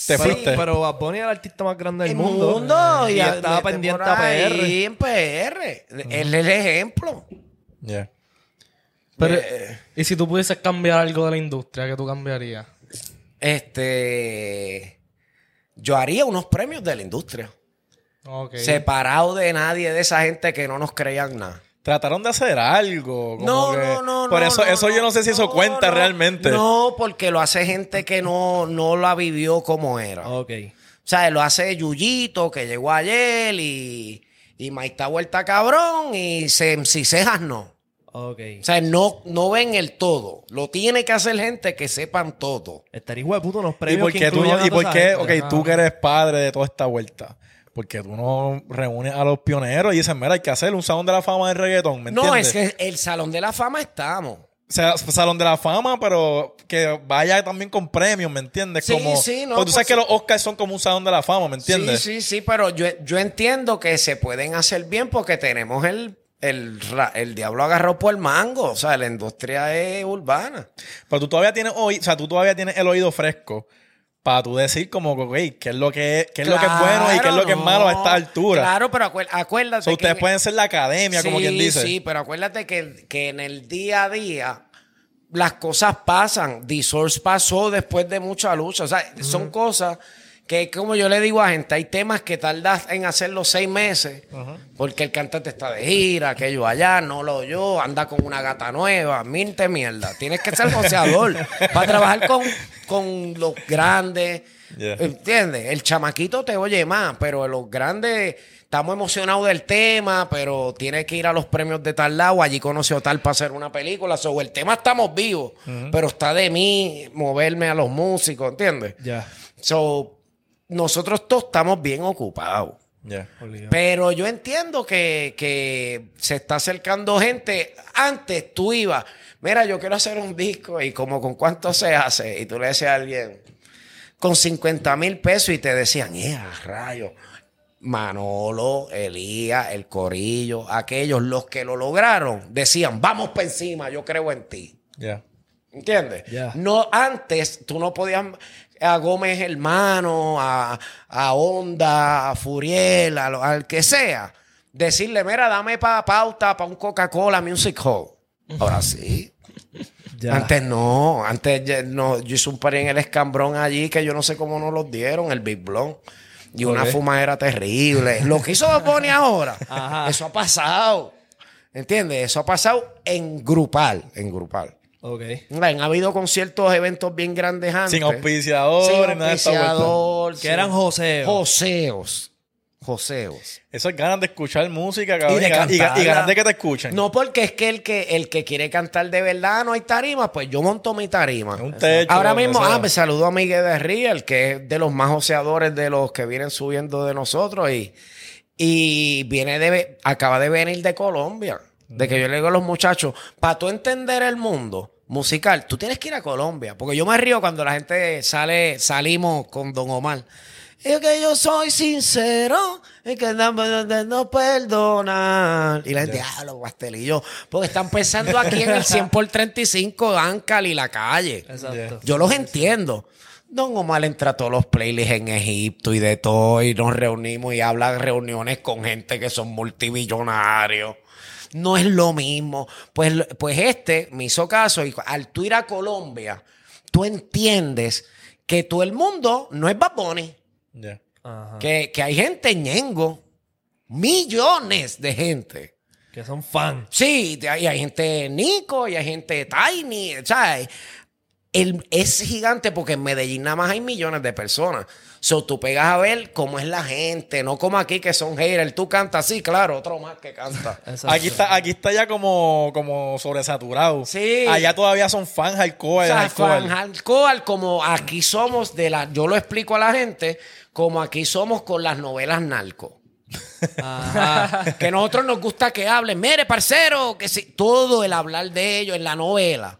te Pero, fuiste. pero Bad Bunny es el artista más grande del el mundo. mundo, y, a- estaba pendiente a PR. ahí en PR. Él es el ejemplo. Yeah. Pero, Eh, ¿y si tú pudieses cambiar algo de la industria, qué tú cambiarías? Este. Yo haría unos premios de la industria. Separado de nadie de esa gente que no nos creían nada. Trataron de hacer algo. como No, que- no, no, Por no, eso, no, eso yo no sé si eso no, cuenta no. realmente. No, porque lo hace gente que no, no la vivió como era. O Ok. sea, lo hace Yuyito, que llegó ayer, y, y Mike está vuelta cabrón, y se, si cejas no. Ok. O sea, no, no ven el todo. Lo tiene que hacer gente que sepan todo. Estaría hijo de puto ¿Y premios por que qué tú y por qué, ok, tú que eres padre de toda esta vuelta? Porque tú no reúnes a los pioneros y dices, mira, hay que hacer un salón de la fama del reggaetón, ¿me No, es que el Salón de la Fama estamos. O sea, salón de la fama, pero que vaya también con premios, ¿me entiendes? Sí, como, sí, no, Porque tú sabes pues que los Oscars son como un salón de la fama, ¿me entiendes? Sí, sí, sí, pero yo, yo entiendo que se pueden hacer bien porque tenemos el, el, el diablo agarró por el mango. O sea, la industria es urbana. Pero tú todavía tienes oí- o sea, tú todavía tienes el oído fresco para tú decir como, ok, qué es lo que es, qué es lo que es bueno y qué es lo que es malo a esta altura. Claro, pero acuérdate. O sea, ustedes que- pueden ser la academia, como quien dice. Sí, pero acuérdate que, que en el día a día las cosas pasan. The Source pasó después de mucha lucha. O sea, son cosas que, como yo le digo a gente, hay temas que tardas en hacerlos seis meses porque el cantante está de gira, aquello allá, no lo oyó, anda con una gata nueva, minte mierda. Tienes que ser joseador para trabajar con, con los grandes. Yeah. ¿Entiendes? El chamaquito te oye más, pero los grandes estamos emocionados del tema, pero tiene que ir a los premios de tal lado. Allí conoció tal para hacer una película. Sobre el tema estamos vivos, pero está de mí moverme a los músicos, ¿entiendes? Ya. So, nosotros todos estamos bien ocupados. Yeah. Pero yo entiendo que, que se está acercando gente. Antes tú ibas, mira, yo quiero hacer un disco y como con cuánto se hace. Y tú le decías a alguien, con 50 mil pesos y te decían, ¡eh, rayo! Manolo, Elías, el Corillo, aquellos, los que lo lograron, decían, vamos para encima, yo creo en ti. Yeah. ¿Entiendes? Ya. No, antes tú no podías a Gómez Hermano, a, a Honda, a Furiel, a lo- al que sea, decirle, mira, dame pa pauta para un Coca-Cola Music Hall. Ahora sí. Ya. Antes no, antes no, yo hice un par en el escambrón allí que yo no sé cómo nos los dieron, el Big Blonde. Y una Ok. fumadera terrible. Lo que hizo Bunny ahora, Ajá. eso ha pasado. ¿Entiendes? Eso ha pasado en grupal, en grupal. Ok. Han habido conciertos, eventos bien grandes antes. Sin auspiciador, Sin nada auspiciador. Que eran joseos. Joseos. joseos. Eso es ganas de escuchar música, cabrón. Y de Y, y y ganas de que te escuchen. No porque es que el que el que quiere cantar de verdad no hay tarima, pues yo monto mi tarima. Un techo, Ahora mismo, ah, me saludo a Miguel de Riel, que es de los más joseadores de los que vienen subiendo de nosotros y, y viene de acaba de venir de Colombia. De que yo le digo a los muchachos, para tú entender el mundo musical, tú tienes que ir a Colombia. Porque yo me río cuando la gente sale, salimos con Don Omar. Es que yo soy sincero, es que no, no, no, no perdonar. Y la gente, ah, los pastelillos. Porque están pensando aquí en el 100 por 35, Ancal y la calle. Exacto. Yo los entiendo. Don Omar entra a todos los playlists en Egipto y de todo, y nos reunimos y habla de reuniones con gente que son multimillonarios. No es lo mismo. Pues, pues este me hizo caso y al tú ir a Colombia, tú entiendes que todo el mundo no es Bad Bunny. Ajá. Que, que hay gente ñengo. Millones de gente. Que son fan. Sí, y hay, hay gente Nico y hay gente Tiny, ¿sabes? El, es gigante porque en Medellín nada más hay millones de personas. So, tú pegas a ver cómo es la gente, no como aquí que son haters. Tú cantas así, claro, otro más que canta. Aquí está, aquí está ya como, como sobresaturado. Sí. Allá todavía son fans O hardcore. sea, hardcore. fan hardcore, como aquí somos de la. Yo lo explico a la gente, como aquí somos con las novelas narco. Ajá. que nosotros nos gusta que hablen, mire, parcero, que si, todo el hablar de ellos en la novela.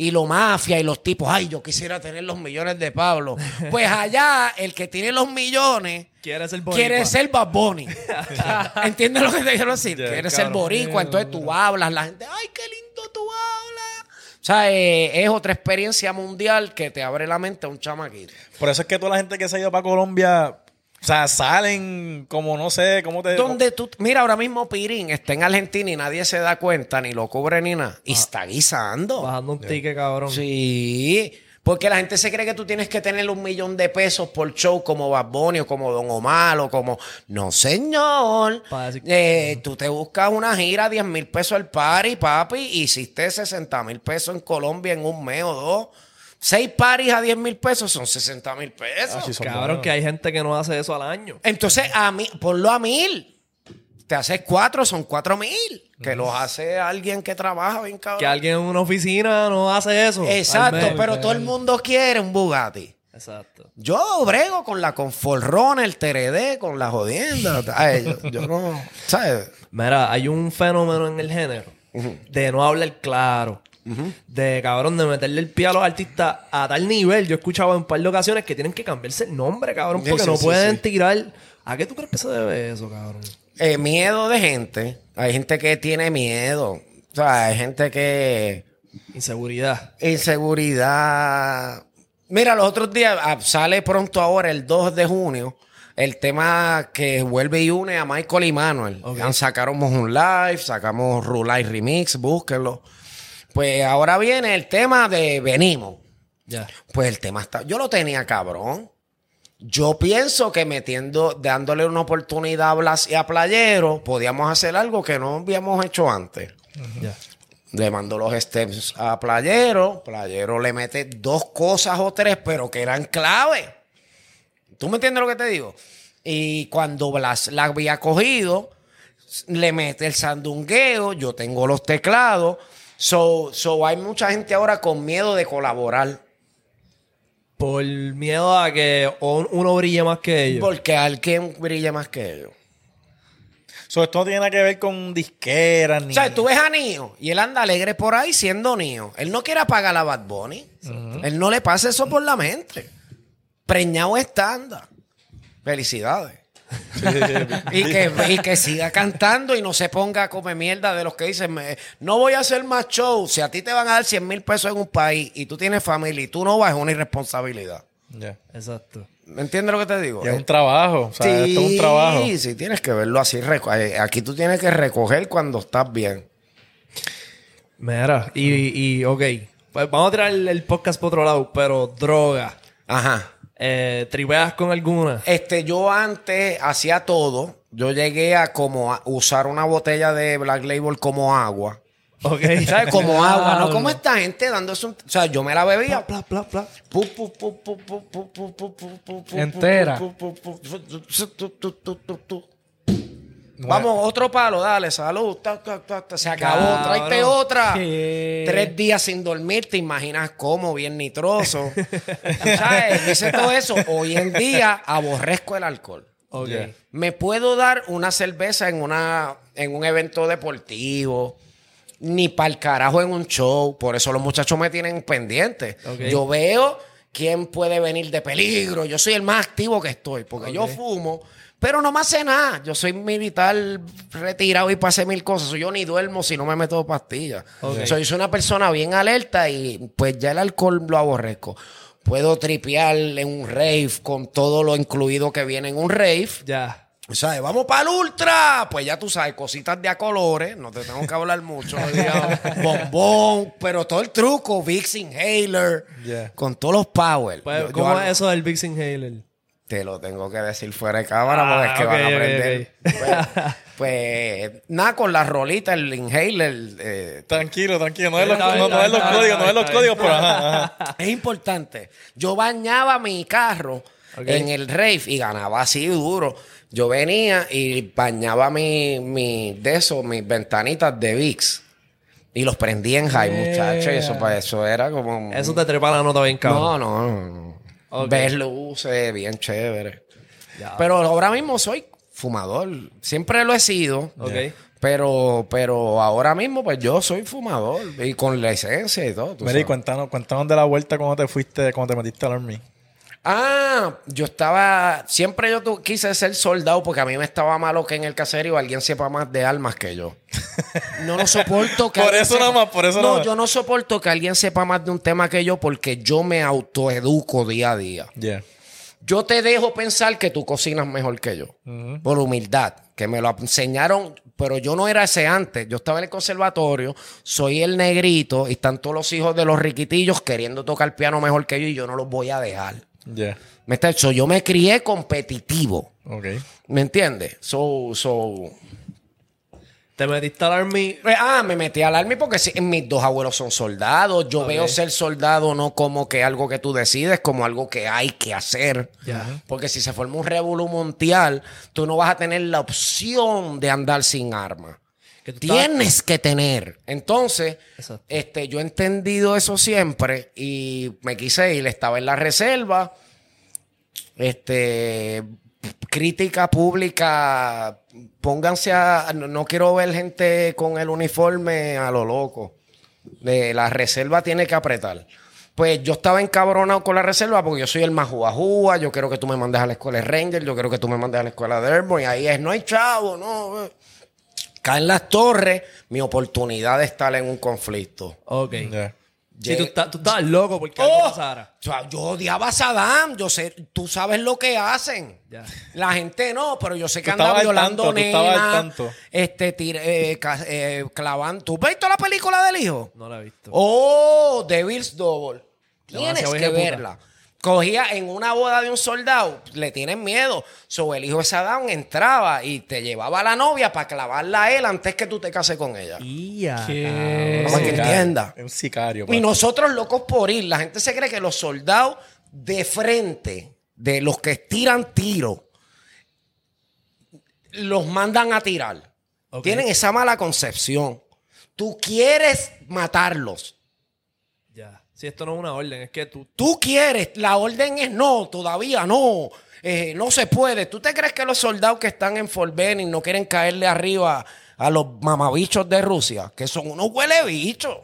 Y lo mafia y los tipos, ay, yo quisiera tener los millones de Pablo. Pues allá, el que tiene los millones Quiere ser boricua. quiere ser Bad Bunny. ¿Entiendes lo que te quiero decir? Ya, quiere ser cabrón. boricua, entonces tú hablas, la gente, ay, qué lindo tú hablas. O sea, eh, es otra experiencia mundial que te abre la mente a un chamaquito. Por eso es que toda la gente que se ha ido para Colombia, o sea, salen como no sé, cómo te. Donde tú, mira, ahora mismo Pirín está en Argentina y nadie se da cuenta, ni lo cubre ni nada. Ah. Y está guisando. Bajando un ticket, cabrón. Sí. Porque la gente se cree que tú tienes que tener un millón de pesos por show como Bad Bunny o como Don Omar o como... No, señor. Eh, tú te buscas una gira, 10 mil pesos al party, papi, y hiciste 60 mil pesos en Colombia en un mes o dos. Seis paris a 10 mil pesos son 60 mil pesos. Ah, sí, Cabrón, que hay gente que no hace eso al año. Entonces, a mí, ponlo a mil. Te haces cuatro, son cuatro mil. Que los hace alguien que trabaja bien cabrón. Que alguien en una oficina no hace eso. Exacto, mes. pero todo el mundo quiere un Bugatti. Exacto. Yo brego con la Conforrona, el TRD, con la jodienda. Ay, yo, yo no, ¿sabes? Mira, hay un fenómeno en el género de no hablar claro. De cabrón, de meterle el pie a los artistas a tal nivel. Yo he escuchado en un par de ocasiones que tienen que cambiarse el nombre, cabrón, porque sí, no sí, pueden sí. tirar. ¿A qué tú crees que se debe eso, cabrón? Eh, miedo de gente. Hay gente que tiene miedo. O sea, hay gente que... Inseguridad. Inseguridad. Mira, los otros días ah, sale pronto ahora, el 2 de junio, el tema que vuelve y une a Michael y Manuel. Ok. Sacamos un live, sacamos Rulay Remix, búsquenlo. Pues ahora viene el tema de Venimos. Ya. Pues el tema está. Yo lo tenía cabrón. Yo pienso que metiendo, dándole una oportunidad a Blas y a Playero, podíamos hacer algo que no habíamos hecho antes. Le mando los steps a Playero. Playero le mete dos cosas o tres, pero que eran clave. ¿Tú me entiendes lo que te digo? Y cuando Blas la había cogido, le mete el sandungueo. Yo tengo los teclados. So, so hay mucha gente ahora con miedo de colaborar. Por miedo a que uno brille más que ellos. Porque alguien brilla más que ellos. So, esto no tiene nada que ver con disqueras ni. O sea, tú ves a Nio y él anda alegre por ahí siendo Nio. Él no quiere apagar a Bad Bunny. Él no le pasa eso por la mente. Preñado estándar. Felicidades. y, que, y que siga cantando y no se ponga a comer mierda de los que dicen, me- no voy a hacer más show. Si a ti te van a dar 100 mil pesos en un país y tú tienes familia y tú no vas, es una irresponsabilidad. Ya. Exacto. ¿Me entiendes lo que te digo? Y es un trabajo. O sea, esto es un trabajo. Sí, sí, tienes que verlo así. eh, Aquí tú tienes que recoger cuando estás bien. Mira, y, y ok. Pues vamos a tirar el, el podcast por otro lado, pero droga. Ajá. Eh, ¿Tripeas con alguna? Este, yo antes hacía todo. Yo llegué a como usar una botella de Black Label como agua. Okay. ¿Sabes? Como agua, ¿no? Como esta gente dándose un. O sea, yo me la bebía. Entera. Vamos, otro palo, dale, salud. Ta, ta, ta, ta. Se acabó, Cabrón. tráete otra. Tres días sin dormir, te imaginas cómo, bien nitroso. ¿Sabes? Hice todo eso. Hoy en día aborrezco el alcohol. Ok. Yeah. Me puedo dar una cerveza en, una, en un evento deportivo, ni para el carajo en un show. Por eso los muchachos me tienen pendiente. Ok. Yo veo quién puede venir de peligro. Yo soy el más activo que estoy, porque yo fumo, pero no me hace nada. Yo soy militar retirado y pasé mil cosas. Yo ni duermo si no me meto pastillas. Soy soy una persona bien alerta y pues ya el alcohol lo aborrezco. Puedo tripear en un rave con todo lo incluido que viene en un rave. Ya. ¿Sabes? Vamos para el ultra. Pues ya tú sabes, cositas de a colores. No te tengo que hablar mucho. Bombón. Pero todo el truco. Vicks Inhaler. Yeah. Con todos los power. Pues, Yo- ¿Cómo es eso del Big Inhaler? Te lo tengo que decir fuera de cámara Ah, porque es que ok, van a aprender. Pues, pues, nada, con la rolita, el inhaler. eh, Tranquilo, tranquilo. No es los, códigos, no es los códigos, pero ajá, ajá. Es importante. Yo bañaba mi carro en el rave y ganaba así duro. Yo venía y bañaba mi, mi de eso, mis ventanitas de VIX. Y los prendí en high, muchachos. Y eso, pues, eso era como... Eso te trepa la nota bien cabrón. No, no, no. Ok. Ver luces, bien chévere. Ya. Pero ahora mismo soy fumador. Siempre lo he sido. Pero, pero ahora mismo, pues yo soy fumador. Y con licencia y todo. Mira, y cuéntanos, cuéntanos de la vuelta cuando te fuiste, cuando te metiste al Army. Ah, yo estaba. Siempre yo tu- quise ser soldado porque a mí me estaba malo que en el caserío alguien sepa más de armas que yo. No lo soporto que Por eso sepa- nada más, por eso No, nada más. yo no soporto que alguien sepa más de un tema que yo porque yo me autoeduco día a día. Yeah. Yo te dejo pensar que tú cocinas mejor que yo. Por humildad. Que me lo enseñaron, pero yo no era ese antes. Yo estaba en el conservatorio, soy el negrito y están todos los hijos de los riquitillos queriendo tocar piano mejor que yo y yo no los voy a dejar. Yeah. ¿Me está so, Yo me crié competitivo. Ok. ¿Me entiendes? So, so. Te metiste al Army. Eh, Ah, me metí al army porque sí, mis dos abuelos son soldados. Yo veo ser soldado no como que algo que tú decides, como algo que hay que hacer. Porque si se forma un revolú mundial, tú no vas a tener la opción de andar sin arma. Que Tienes que tener. Entonces, Exacto. este, yo he entendido eso siempre y me quise ir. Estaba en la reserva. Este, crítica pública. Pónganse a. No, no quiero ver gente con el uniforme a lo loco. De la reserva tiene que apretar. Pues yo estaba encabronado con la reserva porque yo soy el más juajúa. Yo quiero que tú me mandes a la escuela de Ranger. Yo quiero que tú me mandes a la escuela de Airborne. Y ahí es, no hay chavo, no. Caen las torres, mi oportunidad de estar en un conflicto. Ok. Yeah. Si tú, estás- tú estabas loco porque algo Oh, pasara. o sea, yo odiaba a Saddam. Yo sé, tú sabes lo que hacen. Ya. La gente no, pero yo sé que Tú anda estabas al violando tanto, este, tira- eh, eh, clavando. ¿Tú has visto la película del hijo? No la he visto. Oh, Devil's Double. Tienes que puta. Cogía en una boda de un soldado, le tienen miedo. So, el hijo de Saddam entraba y te llevaba a la novia para clavarla a él antes que tú te cases con ella. Ya, ¿Qué? Para que entienda. Es un sicario. Y nosotros locos por ir. La gente se cree que los soldados de frente, de los que tiran tiro, los mandan a tirar. Tienen esa mala concepción. Tú quieres matarlos. Si esto no es una orden, es que tú. Tú quieres, la orden es no, todavía no. Eh, no se puede. ¿Tú te crees que los soldados que están en Fort Benning no quieren caerle arriba a los mamabichos de Rusia? Que son unos huele bichos.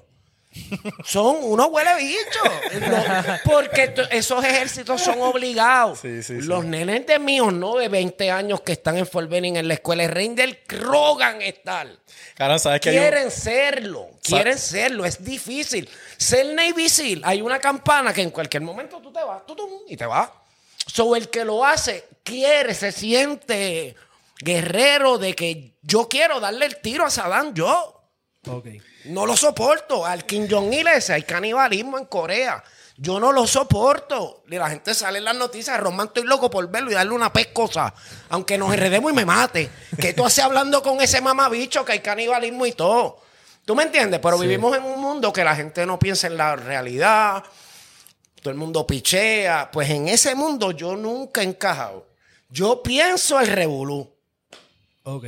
Son unos huele bichos. No, porque esos ejércitos son obligados. Sí, sí, sí. Los nenes de míos, no de 20 años que están en Fort Benning en la escuela, el Rangel rogan estar. Cabrón, ¿sabes que Quieren serlo, quieren serlo, es difícil. Ser Navy SEAL, hay una campana que en cualquier momento tú te vas, tutum, y te vas. So, el que lo hace, quiere, se siente guerrero de que yo quiero darle el tiro a Saddam, yo. Ok. No lo soporto. Al Kim Jong-il ese, hay canibalismo en Corea. Yo no lo soporto. Y la gente sale en las noticias, Román, estoy loco por verlo y darle una pescosa. Aunque nos enredemos y me mate. ¿Qué tú haces hablando con ese mamabicho que hay canibalismo y todo? ¿Tú me entiendes? Pero vivimos en un mundo que la gente no piensa en la realidad, todo el mundo pichea. Pues en ese mundo yo nunca he encajado. Yo pienso el revolú. Ok.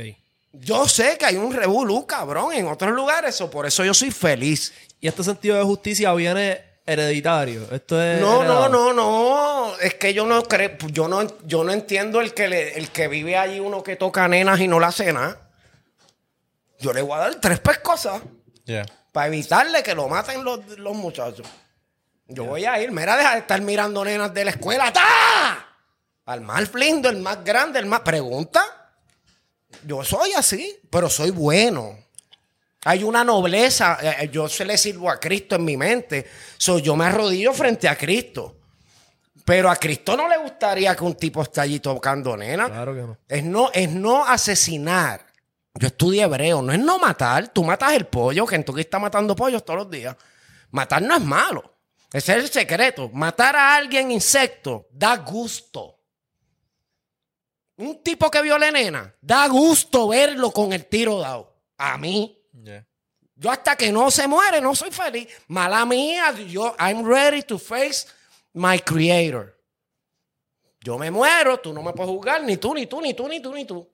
Yo sé que hay un revolú, cabrón, en otros lugares, o por eso yo soy feliz. Y este sentido de justicia viene hereditario. Esto es. No, no, heredado. no, no. Es que yo no creo, yo no, yo no entiendo el que le- el que vive allí uno que toca nenas y no la hace nada. Yo le voy a dar tres pescosas Yeah. para evitarle que lo maten los, los muchachos. Yo voy a ir, mira, deja de estar mirando nenas de la escuela. ¡Ta! Al más lindo, el más grande, el más. Pregunta. Yo soy así, pero soy bueno. Hay una nobleza. eh, eh, Yo se le sirvo a Cristo en mi mente. So, yo me arrodillo frente a Cristo. Pero a Cristo no le gustaría que un tipo esté allí tocando nena. Claro que no. Es no, es no asesinar. Yo estudié hebreo, no es no matar. Tú matas el pollo, que en tu está matando pollos todos los días. Matar no es malo. Ese es el secreto. Matar a alguien insecto da gusto. Un tipo que viole nena, da gusto verlo con el tiro dado. A mí. Yeah. Yo hasta que no se muere, no soy feliz. Mala mía, yo, I'm ready to face my creator. Yo me muero, tú no me puedes juzgar, ni tú, ni tú, ni tú, ni tú, ni tú.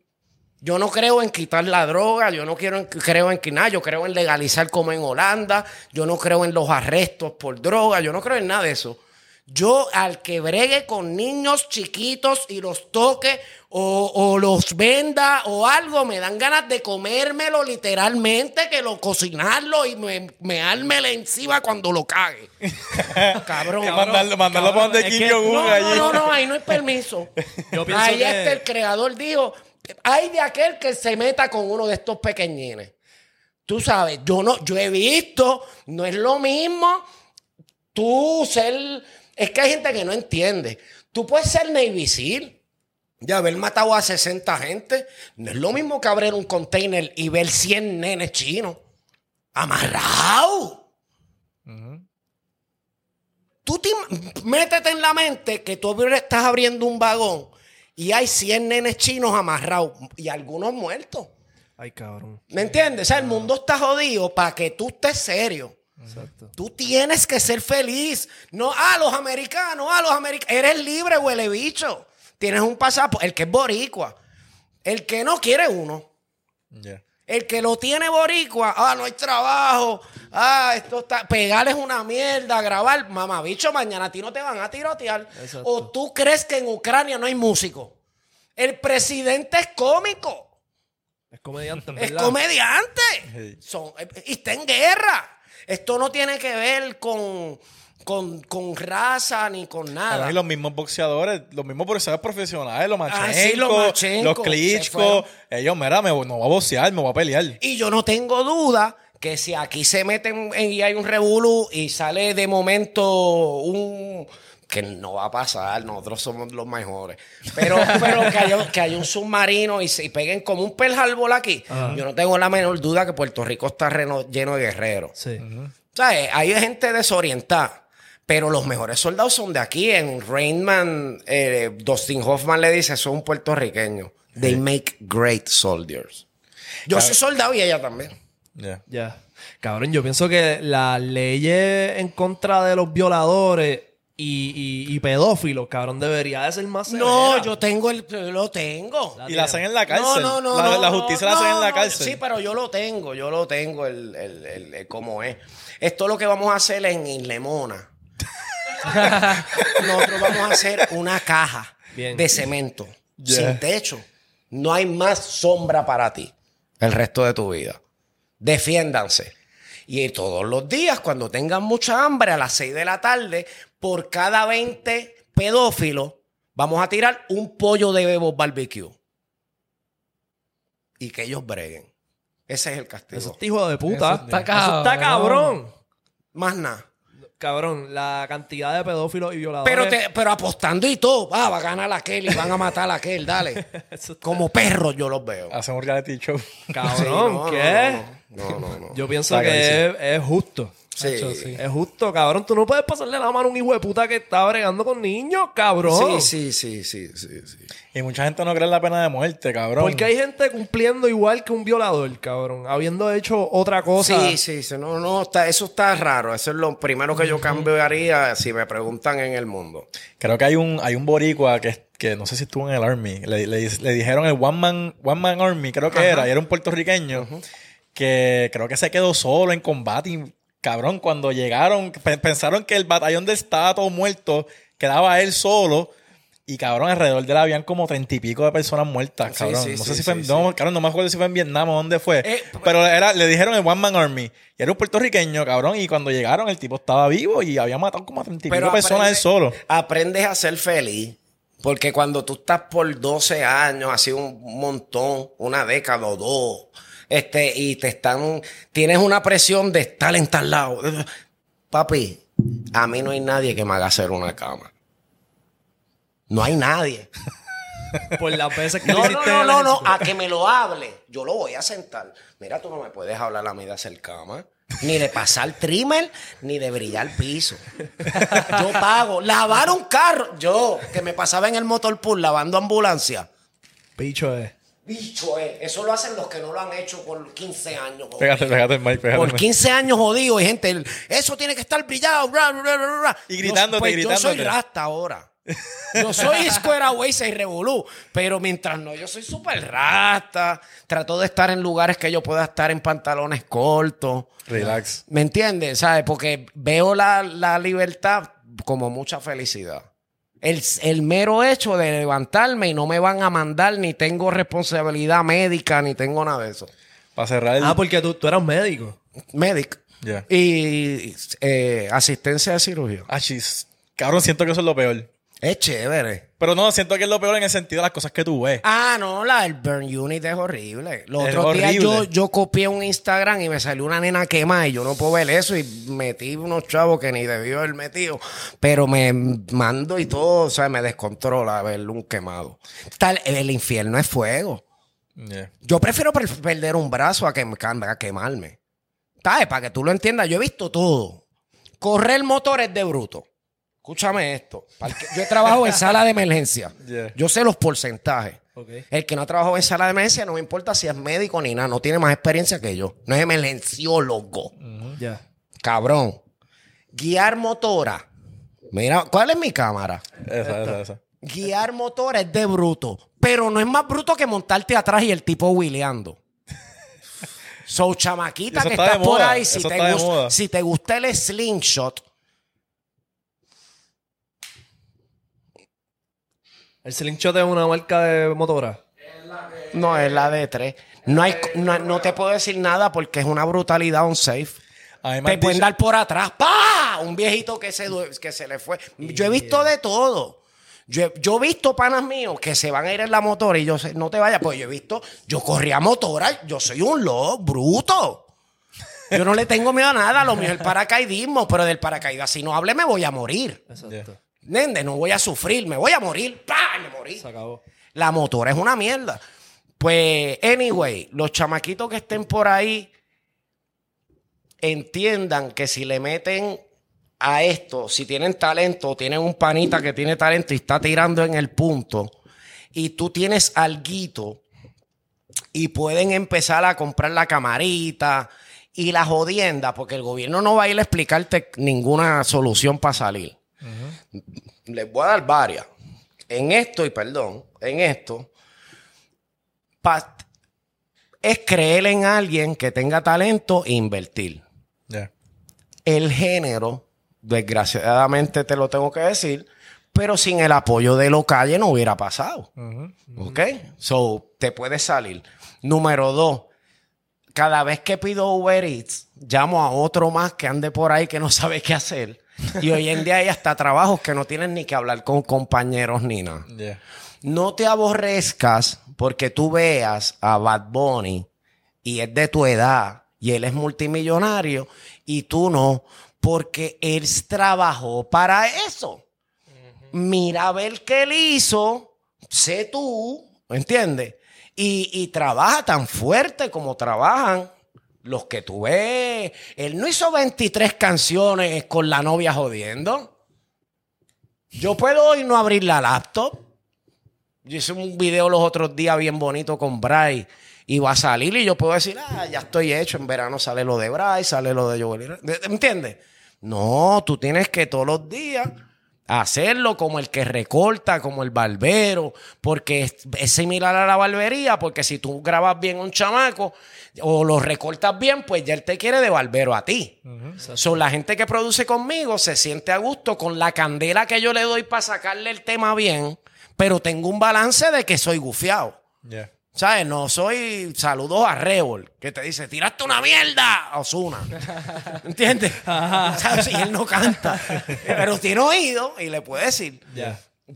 Yo no creo en quitar la droga, yo no quiero en- creo en que nada, yo creo en legalizar como en Holanda, yo no creo en los arrestos por droga, yo no creo en nada de eso. Yo al que bregue con niños chiquitos y los toque o, o los venda o algo, me dan ganas de comérmelo literalmente, que lo cocinarlo y me, meármelo encima cuando lo cague. Cabrón. Mandarlo, mandarlo para donde Kim Jong-un No, allí. no, no, no, ahí no hay permiso. Yo pienso ahí que- este el creador dijo, hay de aquel que se meta con uno de estos pequeñines. Tú sabes, yo no, yo he visto, no es lo mismo tú ser, es que hay gente que no entiende. Tú puedes ser Navy SEAL y haber matado a 60 gente. No es lo mismo que abrir un container y ver 100 nenes chinos. Amarrado. Tú te métete en la mente que tú estás abriendo un vagón y hay 100 nenes chinos amarrados y algunos muertos. Ay, cabrón. ¿Me entiendes? O sea, el mundo está jodido para que tú estés serio. Exacto. Tú tienes que ser feliz. No, ah, los americanos, ah, los americanos. Eres libre, huele bicho. Tienes un pasaporte. El que es boricua. El que no quiere uno. Yeah. El que lo tiene boricua, ah, no hay trabajo, ah, esto está, pegarles una mierda, grabar, mamá, bicho, mañana a ti no te van a tirotear. Exacto. O tú crees que en Ucrania no hay músico. El presidente es cómico, Es comediante, es comediante, Sí. Son- eh, y está en guerra. Esto no tiene que ver con, con, con raza ni con nada. Y los mismos boxeadores, los mismos boxeadores profesionales, los Machenko, Ah, sí, los Machenko, los Klitschko, ellos, mira, me, no voy a boxear, me voy a pelear. Y yo no tengo duda que si aquí se meten en- y hay un revolú y sale de momento un que no va a pasar, nosotros somos los mejores. Pero, pero que, haya, que haya un submarino y se y peguen como un Pearl Harbor aquí, yo no tengo la menor duda que Puerto Rico está reno- lleno de guerreros. Sí. ¿Sabes? Hay gente desorientada. Pero los mejores soldados son de aquí. En Rainman, eh, Dustin Hoffman le dice, son puertorriqueños. They make great soldiers. Yo soy soldado y ella también. Yeah. Ya. Cabrón, yo pienso que las leyes en contra de los violadores y, y- y pedófilos, cabrón, debería de ser más No, severa. yo tengo el... Lo tengo. Y la hacen en la No, cárcel. no, no. la, no, la justicia la no, hacen en la no, cárcel. Sí, pero yo lo tengo. Yo lo tengo el, el, el- el- cómo es. Esto es lo que vamos a hacer en Islemona. Nosotros vamos a hacer una caja Bien. de cemento Yeah. sin techo. No hay más sombra para ti el resto de tu vida. Defiéndanse. Y todos los días, cuando tengan mucha hambre, a las 6 de la tarde, por cada 20 pedófilos, vamos a tirar un pollo de bebo barbecue. Y que ellos breguen. Ese es el castigo. Eso está hijo de puta. Eso está Eso está cabrón. Más nada. Cabrón, la cantidad de pedófilos y violadores. Pero, te- pero apostando y todo. Ah, va a ganar aquel y van a matar a aquel, dale. Como perros yo los veo. Hacen un reality show. Cabrón, Sí, no, ¿qué? No, no, no. no, no. Yo pienso Está que es, es justo. Sí. Es justo, cabrón. Tú no puedes pasarle la mano a un hijo de puta que está bregando con niños, cabrón. Sí, sí, sí, sí, sí, sí. Y mucha gente no cree en la pena de muerte, cabrón. Porque hay gente cumpliendo igual que un violador, cabrón. Habiendo hecho otra cosa. Sí, sí, sí. No, no, está, eso está raro. Eso es lo primero que yo cambiaría si me preguntan en el mundo. Creo que hay un, hay un boricua que, que no sé si estuvo en el Army. Le, le- le dijeron el One Man, One Man Army, creo que era. Y era un puertorriqueño que creo que se quedó solo en combate. Y, cabrón, cuando llegaron, pe- pensaron que el batallón de estaba todo muerto, quedaba él solo. Y cabrón, alrededor de él habían como treinta y pico de personas muertas, cabrón. sí, no sí, sé si fue, en- no, cabrón, no me acuerdo si fue en Vietnam o dónde fue. Eh, pero era, le dijeron el One Man Army. Y era un puertorriqueño, cabrón. Y cuando llegaron, el tipo estaba vivo y había matado como a treinta y pico personas él solo. Aprendes a ser feliz. Porque cuando tú estás por 12 años, así un montón, una década o dos, este, y te están, tienes una presión de estar en tal lado. Papi, a mí no hay nadie que me haga hacer una cama. No hay nadie. Por las veces que No, le no, no, no, no, a que me lo hable. Yo lo voy a sentar. Mira, tú no me puedes hablar a mí de hacer cama. Ni de pasar trimmer, ni de brillar piso. Yo pago. Lavar un carro. Yo, que me pasaba en el motor pool lavando ambulancia. Bicho es. Bicho, eh, eso lo hacen los que no lo han hecho por 15 años. jodido. Pégate, pégate el mic, pégate Por mic. 15 años jodido y gente, eso tiene que estar brillado. bla, bla, bla, bla. Y gritándote, Yo, pues, Yo soy gritándote. rasta ahora. Yo soy Square Away y Revolú. Pero mientras no, yo soy súper rasta. Trato de estar en lugares que yo pueda estar en pantalones cortos. Relax. ¿Me entiendes? ¿Sabes? Porque veo la, la libertad como mucha felicidad. El, el mero hecho de levantarme y no me van a mandar, ni tengo responsabilidad médica, ni tengo nada de eso. Para cerrar el... Ah, porque tú, tú eras un médico. Médico. Ya. Y eh, asistencia de cirugía. Ah, chis. Cabrón, siento que eso es lo peor. Es chévere. Pero no, siento que es lo peor en el sentido de las cosas que tú ves. Ah, no, la del Burn Unit es horrible. Los Es otros días yo, yo copié un Instagram y me salió una nena quemada y yo no puedo ver eso y metí unos chavos que ni debió haber metido. Pero me mando y todo, o sea, me descontrola ver un quemado. Tal, el infierno es fuego. Yeah. Yo prefiero per- perder un brazo a, que, a quemarme. ¿Sabes? Para que tú lo entiendas, yo he visto todo. Correr motores de bruto. Escúchame esto. Yo he trabajado en sala de emergencia. Yeah. Yo sé los porcentajes. El que no ha trabajado en sala de emergencia no me importa si es médico ni nada, no tiene más experiencia que yo. No es emergenciólogo. Ya. Cabrón. Guiar motora. Mira, ¿cuál es mi cámara? Esa, esa, esa. Guiar motora es de bruto. Pero no es más bruto que montarte atrás y el tipo wheeleando. So, chamaquita que está estás por moda, ahí, te, gusta, si te gusta el slingshot, El slingshot es una marca de motora. no es la de tres. No, hay, no, no te puedo decir nada porque es una brutalidad on safe. Te pueden dar por atrás. ¡Pah! Un viejito que se, due- que se le fue. Yo he visto de todo. Yo he, yo he visto panas míos que se van a ir en la motora y yo sé, no te vayas, pues yo he visto, yo corría motora, yo soy un loco, bruto. Yo no le tengo miedo a nada, lo mío es el paracaidismo, pero del paracaídas, si no hable, me voy a morir. Exacto. Nende, no voy a sufrir, me voy a morir. ¡Pah! Me morí. Se acabó. La motora es una mierda. Pues, anyway, los chamaquitos que estén por ahí entiendan que si le meten a esto, si tienen talento, tienen un panita que tiene talento y está tirando en el punto, y tú tienes alguito y pueden empezar a comprar la camarita y la jodienda, porque el gobierno no va a ir a explicarte ninguna solución para salir. Les voy a dar varias. En esto, y perdón, en esto, es creer en alguien que tenga talento e invertir. Yeah. El género, desgraciadamente te lo tengo que decir, pero sin el apoyo de los calles no hubiera pasado. ¿Ok? So, te puedes salir. Número dos, cada vez que pido Uber Eats, llamo a otro más que ande por ahí que no sabe qué hacer. Y hoy en día hay hasta trabajos que no tienen ni que hablar con compañeros ni nada. Yeah. No te aborrezcas porque tú veas a Bad Bunny y es de tu edad y él es multimillonario y tú no, porque él trabajó para eso. Mira a ver qué él hizo, sé tú, ¿entiendes? Y, y trabaja tan fuerte como trabajan Los que tú ves. Él no hizo 23 canciones con la novia jodiendo. Yo puedo hoy no abrir la laptop. Yo hice un video los otros días bien bonito con Bray. Y va a salir y yo puedo decir, ah, ya estoy hecho. En verano sale lo de Bray, sale lo de Joel. ¿Me entiendes? No, tú tienes que todos los días hacerlo como el que recorta, como el barbero, porque es, es similar a la barbería, porque si tú grabas bien un chamaco o lo recortas bien, pues ya él te quiere de barbero a ti. Son la gente que produce conmigo se siente a gusto con la candela que yo le doy para sacarle el tema bien, pero tengo un balance de que soy gufiado. Yeah. ¿Sabes? No soy saludos a Rebol, que te dice, tiraste una mierda, Osuna. ¿Entiendes? ¿Sabes? Y él no canta. Pero tiene oído y le puede decir.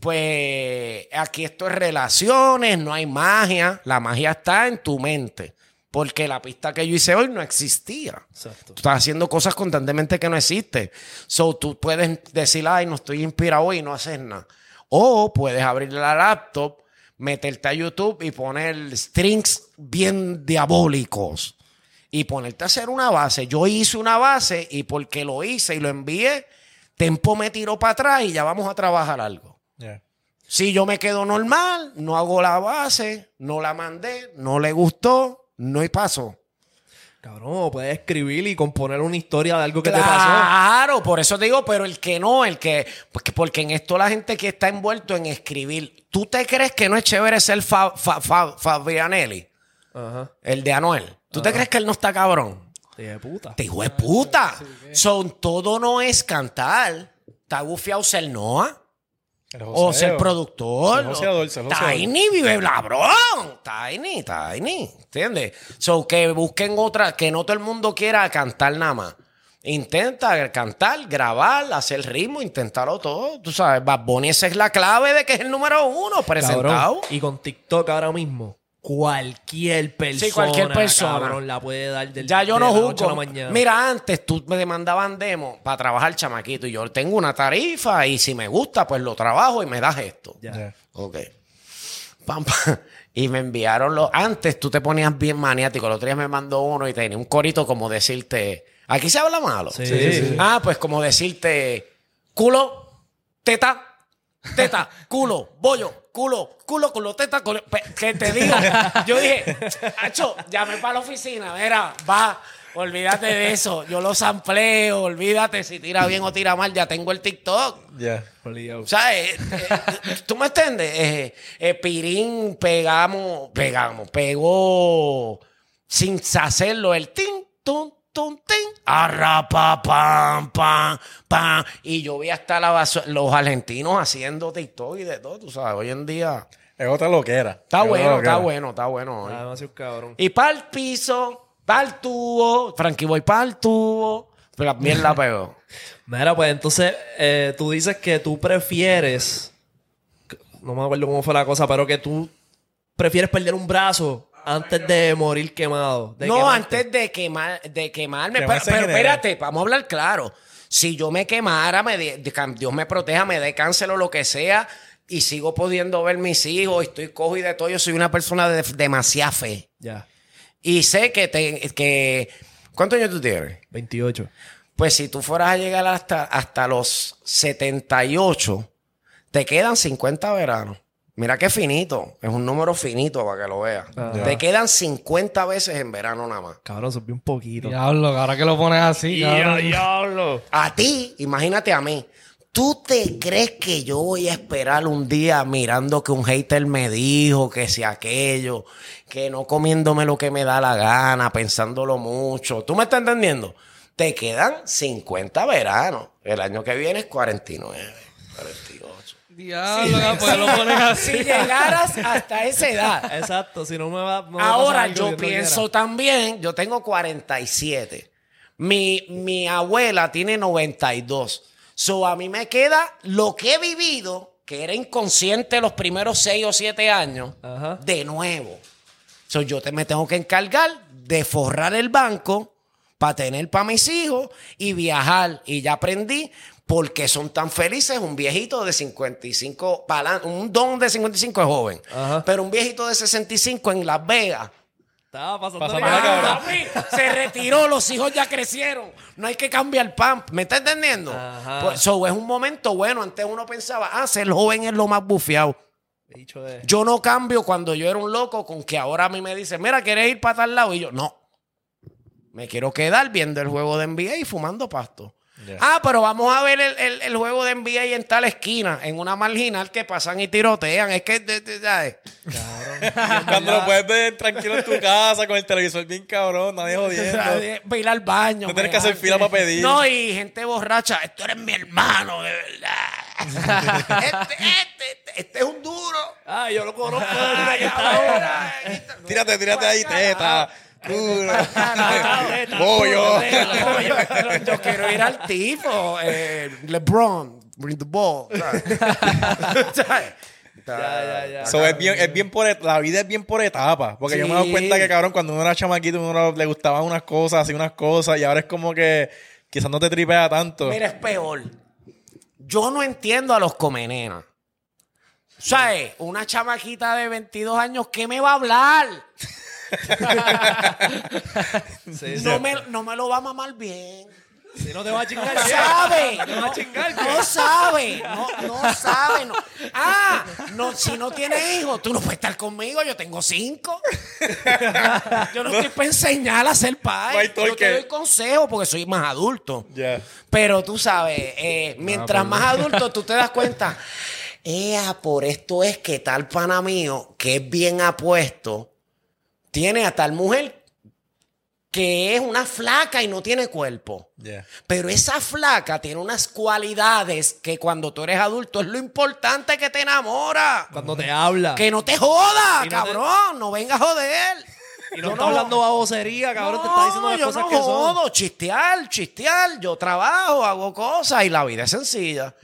Pues aquí esto es relaciones, no hay magia. La magia está en tu mente. Porque la pista que yo hice hoy no existía. Exacto. Tú estás haciendo cosas constantemente que no existen. So, tú puedes decir, ay, no estoy inspirado hoy y no hacer nada. O puedes abrir la laptop, meterte a YouTube y poner strings bien diabólicos. Y ponerte a hacer una base. Yo hice una base y porque lo hice y lo envié, Tempo me tiró para atrás y ya vamos a trabajar algo. Yeah. Si yo me quedo normal, no hago la base, no la mandé, no le gustó, no hay paso. Cabrón, puedes escribir y componer una historia de algo que te pasó. Claro, por eso te digo, pero el que no, el que. Porque, porque en esto la gente que está envuelto en escribir. ¿Tú te crees que no es chévere ser Fa- Fa- Fa- Fabianelli? Ajá. El de Anuel. ¿Tú te crees que él no está cabrón? Te de puta. Te hijo de puta. Son, todo no es cantar. Está gufiado ser Noah. El O ser productor. Ser joseador, ser joseador. Tiny vive labrón. Tiny, Tiny. ¿Entiendes? So que busquen otra, que no todo el mundo quiera cantar nada más. Intenta cantar, grabar, hacer ritmo, intentarlo todo. Tú sabes, Bad Bunny, esa es la clave de que es el número uno presentado. Cabrón. Y con TikTok ahora mismo, cualquier persona, cualquier persona. cabrón, la puede dar del Ya yo de no la noche a la juzgo. mañana. Mira, antes tú me demandaban demo para trabajar chamaquito y yo tengo una tarifa y si me gusta, pues lo trabajo y me das esto. Ya. Yeah. Ok. Pam, pam. Y me enviaron los. Antes tú te ponías bien maniático. El otro día me mandó uno y tenía un corito como decirte. Aquí se habla malo. Sí, sí, sí. Ah, pues como decirte. Culo, teta, teta, culo, bollo, culo, culo, culo, teta, culo. Que te digo. Yo dije, Hacho, llamé para la oficina. Mira, va. Olvídate de eso. Yo lo sampleo. Olvídate si tira bien o tira mal. Ya tengo el TikTok. Yeah. Olvidado. O sea, eh, eh, ¿tú me entiendes? Eh, eh, Pirín pegamos, pegamos, pegó sin hacerlo el tin, tun, arrapa, pam, pam, pam. Y yo vi hasta la los argentinos haciendo TikTok y de todo, tú sabes, hoy en día. Es otra loquera. Está Es bueno, loquera. está bueno, está bueno. hoy. Ah, demasiado cabrón. Y para el piso, para el tubo, Frankie Boy para el tubo, pero la mierda pegó. Mira, pues entonces eh, tú dices que tú prefieres. No me acuerdo cómo fue la cosa, pero que tú prefieres perder un brazo antes de morir quemado. de no, quemarte. antes de, quemar, de quemarme. Pero, pero espérate, vamos a hablar claro. Si yo me quemara, me de- de- cam- Dios me proteja, me dé cáncer o lo que sea, y sigo pudiendo ver mis hijos, estoy cojo y de todo, yo soy una persona de demasiada fe. Ya, Y sé que, te, que... ¿Cuántos años tú tienes? 28. Pues si tú fueras a llegar hasta, hasta los 78, te quedan 50 veranos. Mira qué finito. Es un número finito para que lo veas. Te quedan 50 veces en verano nada más. Cabrón, es bien poquito. Diablo, ahora que lo pones así, cabrón. diablo! A ti, imagínate a mí. ¿Tú te crees que yo voy a esperar un día mirando que un hater me dijo que si aquello, que no comiéndome lo que me da la gana, pensándolo mucho? ¿Tú me estás entendiendo? Te quedan 50 veranos. El año que viene es 49, 48. Diablo, cabrón, ¿por qué lo pones así? Si llegaras hasta esa edad. Exacto, si no me va. me va a pasar Ahora yo no pienso también, yo tengo 47. Mi, mi abuela tiene 92. So a mí me queda lo que he vivido, que era inconsciente los primeros 6 o 7 años, Ajá. de nuevo. So yo te, me tengo que encargar de forrar el banco para tener para mis hijos y viajar. Y ya aprendí por qué son tan felices un viejito de 55, para adelante. un don de 55 es joven, Ajá. pero un viejito de 65 en Las Vegas Estaba pasando Pasando. Papi, se retiró, los hijos ya crecieron. No hay que cambiar pan. ¿Me está entendiendo? Ajá. Pues, so, es un momento bueno. Antes uno pensaba, ah, ser joven es lo más bufiado. Dicho de... Yo no cambio cuando yo era un loco con que ahora a mí me dicen, mira, ¿quieres ir para tal lado? Y yo, no. Me quiero quedar viendo el juego de NBA y fumando pasto. Ah, pero vamos a ver el, el- el juego de NBA en tal esquina, en una marginal que pasan y tirotean. Es que, de- de- ¿sabes? Cuando lo puedes ver tranquilo en tu casa con el televisor bien cabrón, nadie jodiendo. Para ir al baño. No tienes que hacer fila para pedir. No, y gente borracha. Esto eres mi hermano, de verdad. este, este, este, este es un duro. Ah, yo lo conozco. Ahora, Tírate, tírate ahí, teta. Culo. Yo, Bollo. yo quiero- yo quiero ir al tipo. eh, LeBron, bring the ball. ¿sabes? ¿Sabes? Ya, ya, ya. So, es bien, es bien por et- la vida es bien por etapas. Porque yo me he dado cuenta que, cabrón, cuando uno era chamaquito, uno le gustaban unas cosas, hacía unas cosas, y ahora es como que quizás no te tripea tanto. Mira, es peor. Yo no entiendo a los comenenas. ¿Sabes? Una chamaquita de 22 años, ¿qué me va a hablar? Sí, sí. No me, no me lo va a mamar bien. Si no te va a chingar, No sabe. ¿Te va a chingar? ¿qué? No sabe. No, no sabe. no. Ah, no, si no tienes hijos, tú no puedes estar conmigo. Yo tengo cinco. Yo no estoy para enseñar a ser No hay padre. Yo te doy consejos porque soy más adulto. Ya. Pero tú sabes, eh, mientras más adulto tú te das cuenta, ea, por esto es que tal pana mío, que es bien apuesto, tiene a tal mujer que es una flaca y no tiene cuerpo. Pero esa flaca tiene unas cualidades que cuando tú eres adulto es lo importante que te enamora. Cuando te habla. Que no te joda, no te- cabrón. No venga a joder. Y no está hablando babosería, cabrón. te está diciendo las yo cosas no que son. jodo, chistear, chistear. Yo trabajo, hago cosas y la vida es sencilla.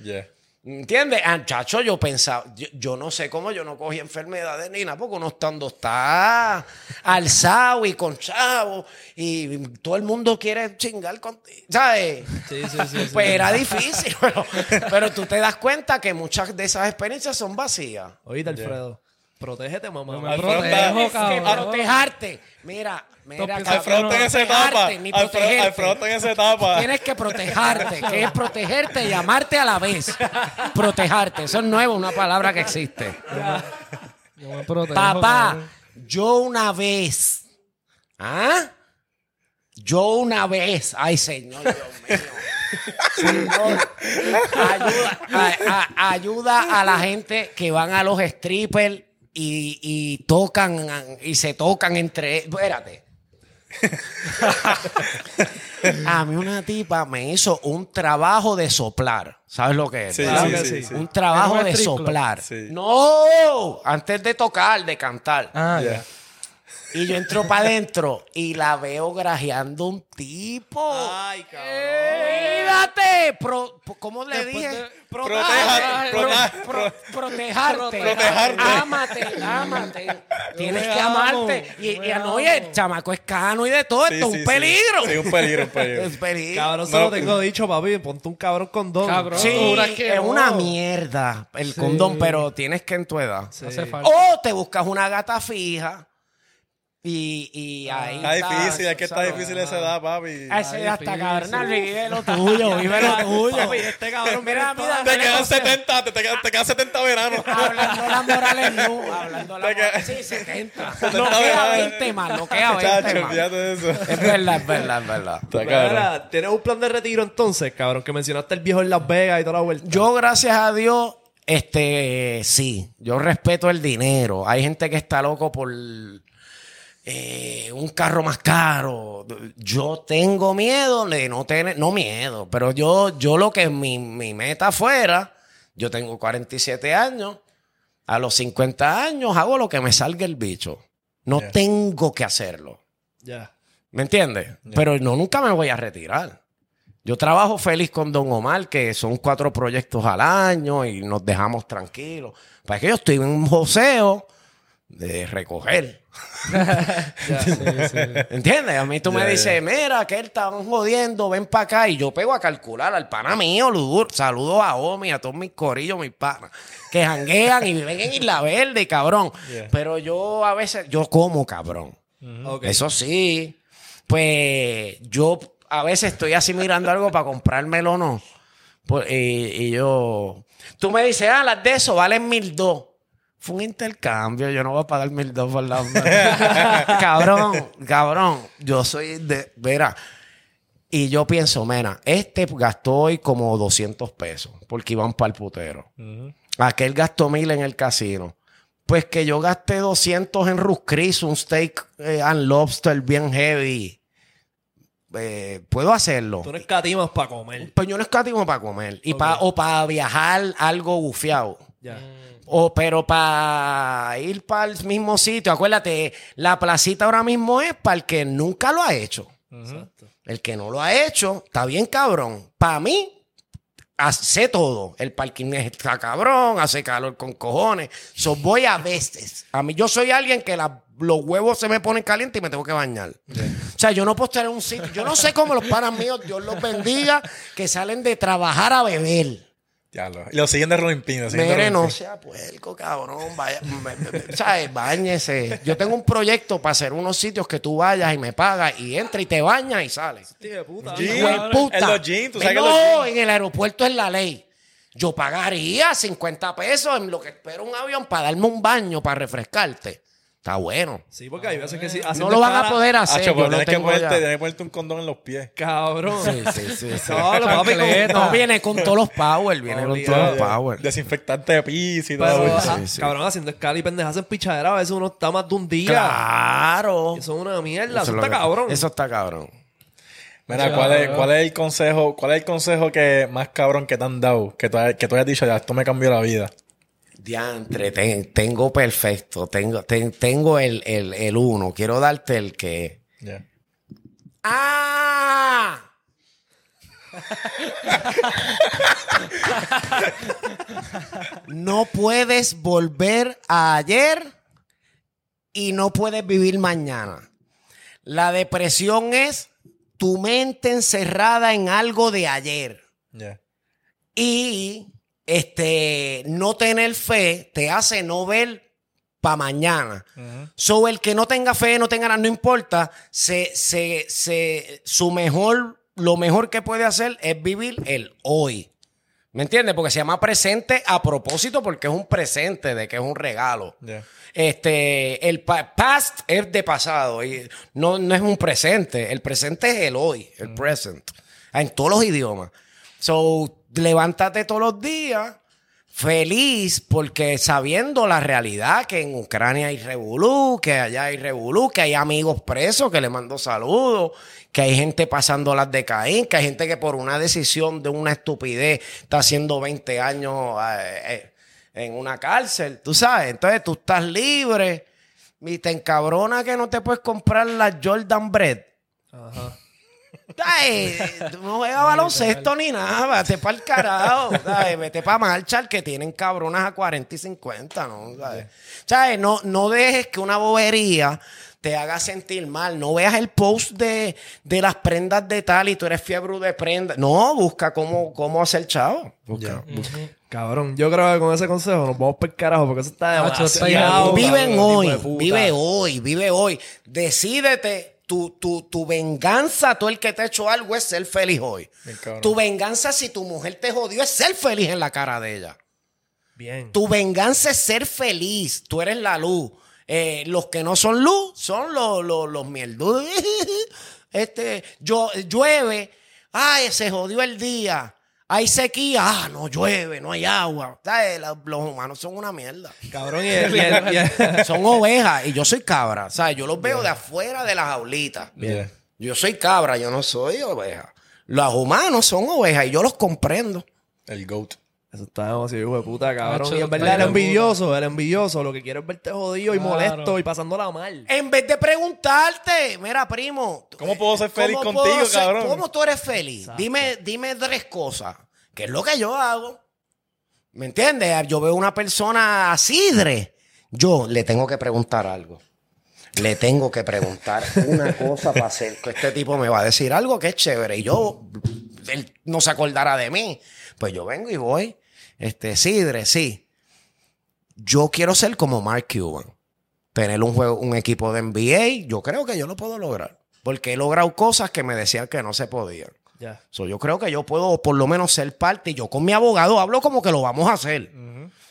¿Entiendes? Ah, chacho, yo pensaba, yo, yo no sé cómo yo no cogí enfermedades ni nada, porque uno estando está alzado y con chavo y todo el mundo quiere chingar contigo, ¿sabes? Sí, sí, sí. sí. Pues era difícil, pero, pero tú te das cuenta que muchas de esas experiencias son vacías. Oíste, Alfredo. Protégete, mamá. Me Alfredo protejo, Que cabrón. protejarte. Mira, mira, cabrón, está en esa etapa. Alfredo está en esa etapa. Tienes que protejarte, que es protegerte y amarte a la vez. Protejarte, eso es nuevo, una palabra que existe. Yo me protejo, Papá, cabrón. yo una vez, ¿ah? Yo una vez, ay Señor, Dios mío. Señor, ayuda, a- a- ayuda a la gente que van a los strippers y, y tocan y se tocan entre. Espérate. A mí una tipa me hizo un trabajo de soplar. ¿Sabes lo que es? Sí, Claro sí, que sí. Un trabajo ¿En un de soplar. Sí. No, antes de tocar, de cantar. Ah, Ya. Y yo entro para adentro y la veo grajeando un tipo. Ay, cabrón. Cuídate. Pro- ¿Cómo le Después dije? de- Proteja- Pro- proteja- pro- protejarte. Protejarte. Ámate, ámate. Tienes que amarte. Y, y oye, el chamaco es cano y de todo. Sí, esto es sí, un sí. peligro. Sí, un peligro, un peligro. Es peligro. Cabrón, se No. lo tengo dicho, papi. Ponte un cabrón con don. Cabrón. Sí, es una mierda el Sí. condón, pero tienes que en tu edad. O te buscas una gata fija y, y ahí. Está difícil, es que está difícil esa edad, papi. Esa edad está cabrón. Vive lo tuyo, vive lo tuyo. Papi, este cabrón Mira, mira, Te quedan consejo. 70, te, te quedan, te quedan 70 veranos. Hablando las morales, no. Hablando las morales. Sí, 70. 70 No queda veranos. 20 más, no queda 20 Chacho, más. de eso. Es verdad, es verdad, es verdad. Está cabrón. ¿Tienes un plan de retiro entonces, cabrón? Que mencionaste el viejo en Las Vegas y toda la vuelta. Yo, gracias a Dios, este, sí, yo respeto el dinero. Hay gente que está loco por eh, un carro más caro. Yo tengo miedo de no tener, no miedo, pero yo, yo lo que mi, mi meta fuera, yo tengo 47 años, a los 50 años hago lo que me salga el bicho. No Yeah. tengo que hacerlo. Ya. ¿Me entiendes? Pero no, nunca me voy a retirar. Yo trabajo feliz con Don Omar, que son cuatro proyectos al año y nos dejamos tranquilos. Para que yo estoy en un joseo de recoger. ¿Entiendes? A mí tú me dices, mira, que él está jodiendo, ven para acá. Y yo pego a calcular al pana mío, Ludur. Saludos a Omi, a todos mis corillos, mis panas, que janguean y viven en Isla Verde, cabrón. Yeah. Pero yo a veces, yo como, cabrón. Ok. Eso sí. Pues yo a veces estoy así mirando algo para comprármelo o no. Pues, y, y yo. Tú me dices, ah, las de eso valen mil dos. Fue un intercambio, yo no voy a pagar mil dos por la. cabrón, cabrón. Yo soy de. Verá. Y yo pienso, mena, este gastó hoy como 200 pesos porque iban para el putero. Aquel gastó mil en el casino. Pues que yo gasté 200 en Ruth Chris, un steak eh, and lobster bien heavy. Eh, Puedo hacerlo. Tú no escatimas para comer. Pues yo no escatimo para comer. Y pa- o para viajar algo bufiado. Ya. O, pero para ir para el mismo sitio. Acuérdate, la placita ahora mismo es para el que nunca lo ha hecho. Exacto. El que no lo ha hecho, está bien cabrón. Para mí, hace todo. El parking está cabrón, hace calor con cojones. So, voy a veces. A mí, yo soy alguien que la- los huevos se me ponen calientes y me tengo que bañar. O sea, yo no puedo estar en un sitio. Yo no sé cómo los panas míos, Dios los bendiga, que salen de trabajar a beber. Diablo. Y lo siguen de Rolling Pin. lo Mire, no sea puerco, cabrón. Vaya, me- me- me- ¿sabes? Báñese. Yo tengo un proyecto para hacer unos sitios que tú vayas y me pagas y entra y te bañas y sales. Tío de puta. Gym. Puta. En los gyms, tú sabes que no, los en el aeropuerto es la ley. Yo pagaría 50 pesos en lo que espero un avión para darme un baño para refrescarte. Está bueno. Sí, porque hay veces que sí. No lo van a poder hacer. Hacho, yo pero lo tienes que, ponerte, tienes que ponerte un condón en los pies. Cabrón. Sí, sí, sí. No, lo papi, No viene con todos los power, viene con todos los power. Desinfectante de piso y todo. Eso. ah, sí. cabrón, haciendo escala y pendejas en pichadera, a veces uno está más de un día. Claro. Eso es una mierda. Eso, está que- cabrón. Eso está cabrón. Mira, ¿cuál es, ¿cuál es el consejo, cuál es el consejo que más cabrón que te han dado? Que tú, que tú hayas dicho, ya, esto me cambió la vida. Diantre, ten- tengo perfecto. Tengo, ten- tengo el, el, el uno. Quiero darte el que. ¡Ah! no puedes volver a ayer y no puedes vivir mañana. La depresión es tu mente encerrada en algo de ayer. Y este no tener fe te hace no ver para mañana. So, el que no tenga fe, no tenga nada, no importa. Se, se, se, su mejor, lo mejor que puede hacer es vivir el hoy. ¿Me entiendes? Porque se llama presente a propósito porque es un presente de que es un regalo. Este, el pa- past es de pasado y no, no es un presente. El presente es el hoy, el present. En todos los idiomas. So, levántate todos los días feliz porque sabiendo la realidad que en Ucrania hay revolú, que allá hay revolú, que hay amigos presos que le mando saludos, que hay gente pasando las de Caín, que hay gente que por una decisión de una estupidez está haciendo 20 años eh, eh, en una cárcel, tú sabes. Entonces tú estás libre y te encabrona que no te puedes comprar la Jordan Bread. Tú no juegas baloncesto ni nada, vete para el carajo, ¿sabes? vete para marchar que tienen cabronas a 40 y 50, ¿no? ¿Sabes? ¿Sabes? No, no dejes que una bobería te haga sentir mal. No veas el post de, de las prendas de tal y tú eres fiebre de prendas. No, busca cómo, cómo hacer chavo. Busca, busca. Cabrón, yo creo que con ese consejo nos vamos por el carajo porque eso está Macho, está demasiado. ahí. Vive en cabrón, hoy, vive hoy, vive hoy. Decídete, tu, tu, tu venganza, tú el que te ha hecho algo es ser feliz hoy. Tu venganza si tu mujer te jodió es ser feliz en la cara de ella. Bien. Tu venganza es ser feliz. Tú eres la luz. Eh, los que no son luz son los, los, los mierdudos. Este, yo, llueve. Ay, se jodió el día. Hay sequía. Ah, no llueve, no hay agua. ¿Sabes? La- Los humanos son una mierda. Cabrón, y el- y el- y el- Son ovejas y yo soy cabra. ¿Sabes? Yo los veo de afuera de las jaulitas. Bien. Yo soy cabra, yo no soy oveja. Los humanos son ovejas y yo los comprendo. El GOAT. Eso está demasiado hijo de puta, cabrón. Macho, y en verdad, el envidioso, el envidioso, lo que quiere es verte jodido y Claro. molesto y pasándola mal. En vez de preguntarte, mira, primo. ¿Cómo puedo ser feliz ¿cómo contigo, puedo ser- cabrón? ¿Cómo tú eres feliz? Dime, dime tres cosas. ¿Qué es lo que yo hago? ¿Me entiendes? Yo veo una persona asidre. Yo le tengo que preguntar algo. Le tengo que preguntar una cosa para hacer que este tipo me va a decir algo que es chévere. Y yo, él no se acordará de mí. Pues yo vengo y voy. Este, Sidre, sí. Yo quiero ser como Mark Cuban. tener un juego, un equipo de NBA, yo creo que yo lo puedo lograr. Porque he logrado cosas que me decían que no se podían. Ya. So, yo creo que yo puedo por lo menos ser parte. Y yo con mi abogado hablo como que lo vamos a hacer.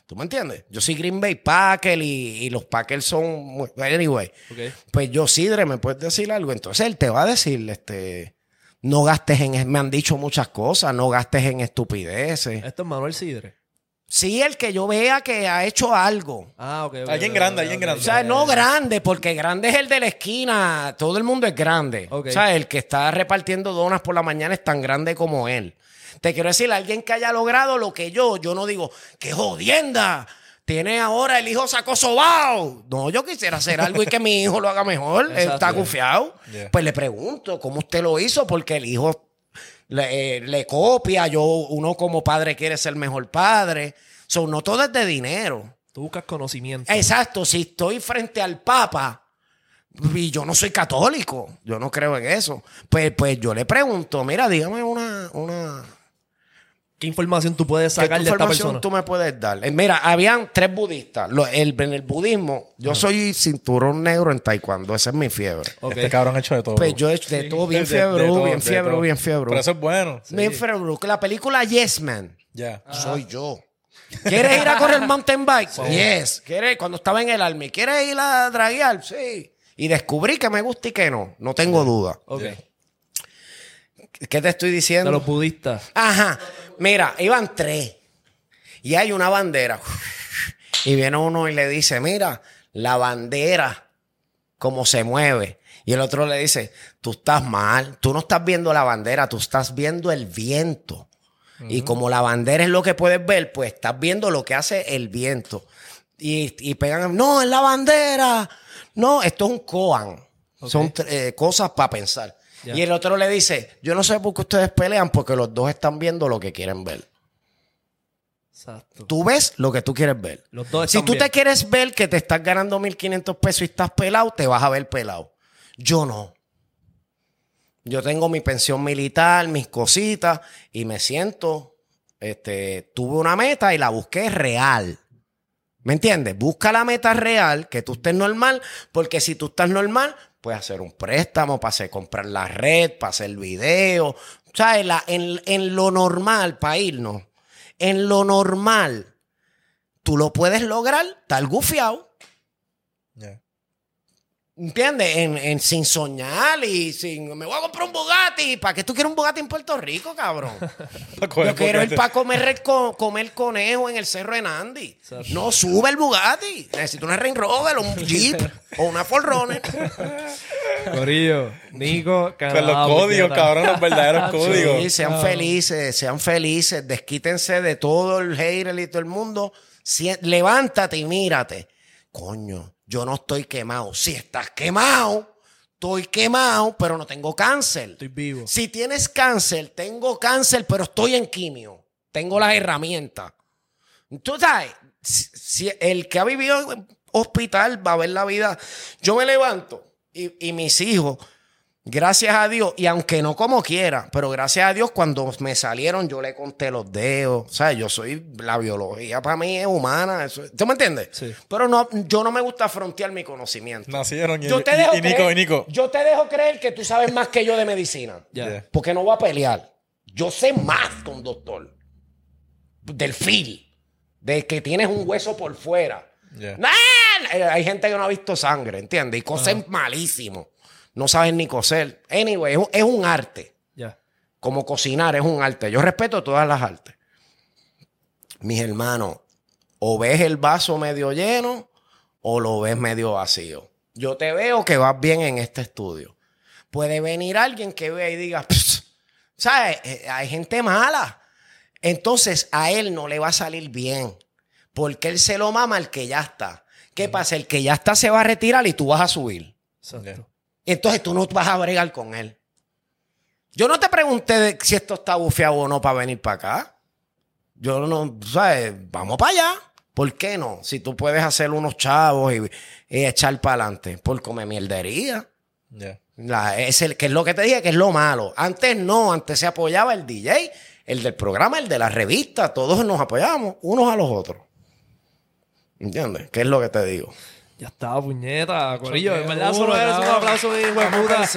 ¿Tú me entiendes? Yo soy Green Bay Packer y, y los Packers son... muy- Anyway. Ok. Pues yo, Sidre, ¿me puedes decir algo? Entonces él te va a decir, este... No gastes en... Me han dicho muchas cosas. No gastes en estupideces. Esto es Manuel Sidre. Sí, el que yo vea que ha hecho algo. Ah, ok. Alguien grande, alguien grande. O sea, no grande, porque grande es el de la esquina. Todo el mundo es grande. O sea, el que está repartiendo donas por la mañana es tan grande como él. Te quiero decir, alguien que haya logrado lo que yo, yo no digo, ¡qué jodienda! Tiene ahora el hijo sacó sobao. No, yo quisiera hacer algo y que mi hijo lo haga mejor. Exacto. está confiado. Yeah. Pues le pregunto, ¿cómo usted lo hizo? Porque el hijo le, eh, le copia. Yo, uno como padre quiere ser mejor padre. So, no todo es de dinero. Tú buscas conocimiento. Exacto, si estoy frente al Papa y yo no soy católico, yo no creo en eso, pues, pues yo le pregunto, mira, dígame una, una ¿Qué información tú puedes ¿qué sacar de esta información persona? tú me puedes dar? Eh, mira, habían tres budistas. Lo- el- en el budismo, yo soy cinturón negro en taekwondo, esa es mi fiebre. Ok. Este cabrón ha hecho de todo. Pues yo he hecho de todo bien De- de- fiebre, de bien de fiebre, bien fiebre. Pero eso es bueno. Bien fiebre. La película Yes Man. Ya. Soy yo. ¿Quieres ir a correr mountain bike? Yes. ¿Quieres? Cuando estaba en el Army, ¿quieres ir a draguear? Sí. Y descubrí que me gusta y que no. No tengo duda. Ok. ¿Qué te estoy De diciendo? los budistas. Ajá. Mira, iban tres. Y hay una bandera. Y viene uno y le dice, mira, la bandera, cómo se mueve. Y el otro le dice, tú estás mal, tú no estás viendo la bandera, tú estás viendo el viento. Y como la bandera es lo que puedes ver, pues estás viendo lo que hace el viento. Y, y pegan, no, es la bandera. No, esto es un koan. Son eh, cosas para pensar. Y el otro le dice, yo no sé por qué ustedes pelean, porque los dos están viendo lo que quieren ver. Exacto. Tú ves lo que tú quieres ver. Los dos si tú bien. te quieres ver que te estás ganando 1.500 pesos y estás pelado, te vas a ver pelado. Yo no. Yo tengo mi pensión militar, mis cositas y me siento, este, tuve una meta y la busqué real. ¿Me entiendes? Busca la meta real, que tú estés normal, porque si tú estás normal, puedes hacer un préstamo para hacer, comprar la red, para hacer video. ¿Sabes? La- en, en lo normal, para irnos, en lo normal, tú lo puedes lograr, tal gufiado. ¿Entiendes? En, en- sin soñar y sin. Me voy a comprar un Bugatti. ¿Para qué tú quieres un Bugatti en Puerto Rico, cabrón? Yo quiero ir para comer, co- comer conejo en el cerro de Nandi. No sube el Bugatti. Necesito una Range Rover o un Jeep o una Forerunner. Corillo, Nico, Con los Canadá, códigos, cabrón, los verdaderos códigos. Sí, sean felices, sean felices. Desquítense de todo el hater y todo el mundo. Sie- levántate y mírate. Coño, yo no estoy quemado. Si estás quemado, estoy quemado, pero no tengo cáncer. Estoy vivo. Si tienes cáncer, tengo cáncer, pero estoy en quimio. Tengo las herramientas. Tú sabes, si, si el que ha vivido en hospital va a ver la vida. Yo me levanto y, y mis hijos, gracias a Dios, y aunque no como quiera, pero gracias a Dios, cuando me salieron, yo le conté los dedos. O sea, yo soy, la biología para mí es humana. eso- ¿Tú me entiendes? Sí. Pero no, yo no me gusta frontear mi conocimiento. Nacieron y, Yo te y- dejo y Nico, creer- y Nico. Yo te dejo creer que tú sabes más que yo de medicina. Porque no voy a pelear. Yo sé más que un doctor. Del feel. De que tienes un hueso por fuera. Nah, eh, Hay gente que no ha visto sangre, ¿entiendes? Y cosen malísimo. No saben ni coser. Anyway, es un, es un arte. Ya. Como cocinar es un arte. Yo respeto todas las artes. Mis hermanos, o ves el vaso medio lleno o lo ves medio vacío. Yo te veo que vas bien en este estudio. Puede venir alguien que vea y diga, ¿sabes? Eh, Hay gente mala. Entonces a él no le va a salir bien. Porque él se lo mama al que ya está. ¿Qué pasa? El que ya está se va a retirar y tú vas a subir. Exacto. Entonces tú no vas a bregar con él. Yo no te pregunté si esto está bufeado o no para venir para acá. Yo no, ¿sabes? Vamos para allá. ¿Por qué no? Si tú puedes hacer unos chavos y, y echar para adelante. Por comer mierdería. La- es el, que es lo que te dije, que es lo malo. Antes no, antes se apoyaba el DJ, el del programa, el de la revista. Todos nos apoyábamos unos a los otros. ¿Entiendes? ¿Qué es lo que te digo? Ya está, puñeta, Corillo. En verdad, solo eres un aplauso de hijo de puta.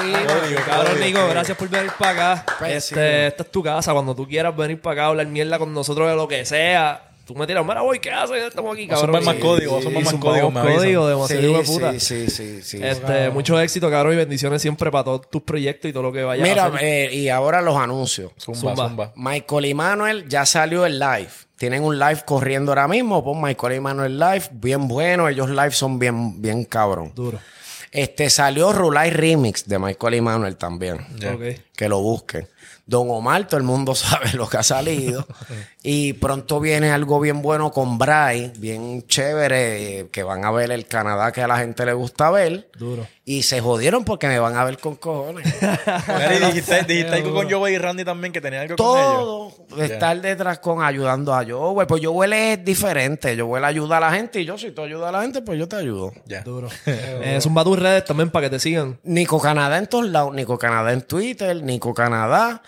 Cabrón, Nico, gracias por venir para acá. Pa' Este, esta es tu casa. Cuando tú quieras venir para acá a hablar mierda con nosotros de lo que sea, tú me tiras, mira, voy, ¿qué haces? Estamos aquí, cabrón. sumar más Y- código, vamos a y sumar más zumbamos código, me código, demasiado hijo de Sí, puta. sí, sí, sí, sí. Este, mucho éxito, cabrón, y bendiciones siempre para todos tus proyectos y todo lo que vayas a Mira, hacer. eh, y ahora los anuncios. Zumba, Zumba. zumba. Michael y Manuel ya salió el live. Tienen un live corriendo ahora mismo. Pon Michael y Manuel live. Bien bueno. Ellos live son bien, bien cabrón. Duro. Este salió Rulay Remix de Michael y Manuel también. Que lo busquen. Don Omar, todo el mundo sabe lo que ha salido. y pronto viene algo bien bueno con Bray, bien chévere, eh, que van a ver el Canadá que a la gente le gusta ver. Duro. Y se jodieron porque me van a ver con cojones. Y dijiste, dijiste algo con Joey y Randy también, que tenían algo con ellos. Todo estar detrás con ayudando a Joel. Pues Joel es diferente. Joel ayuda a la gente y yo, si tú ayudas a la gente, pues yo te ayudo. Ya. Duro. eh, zumba tus redes también para que te sigan. Nico Canadá en todos lados. Nico Canadá en Twitter, Nico Canadá.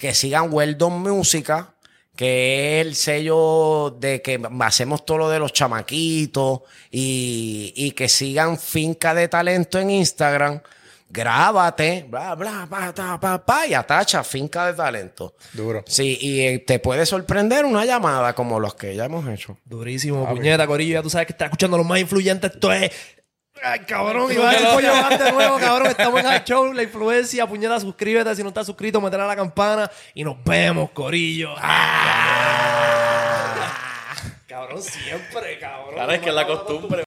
Que sigan Weldon Música, que es el sello de que hacemos todo lo de los chamaquitos. Y, y que sigan Finca de Talento en Instagram. Grábate, bla, bla, pa, ta, pa, pa, y atacha Finca de Talento. Duro. Sí, y eh, te puede sorprender una llamada como los que ya hemos hecho. Durísimo, puñeta, Corillo. Ya tú sabes que estás escuchando los más influyentes. Esto es. Ay, cabrón, Iván el pollo Van de nuevo, cabrón. Estamos en el show, la influencia. Puñeta, suscríbete si no estás suscrito, meter a la campana y nos vemos, Corillo. Ah. Cabrón, siempre, cabrón. Claro, es que es la costumbre.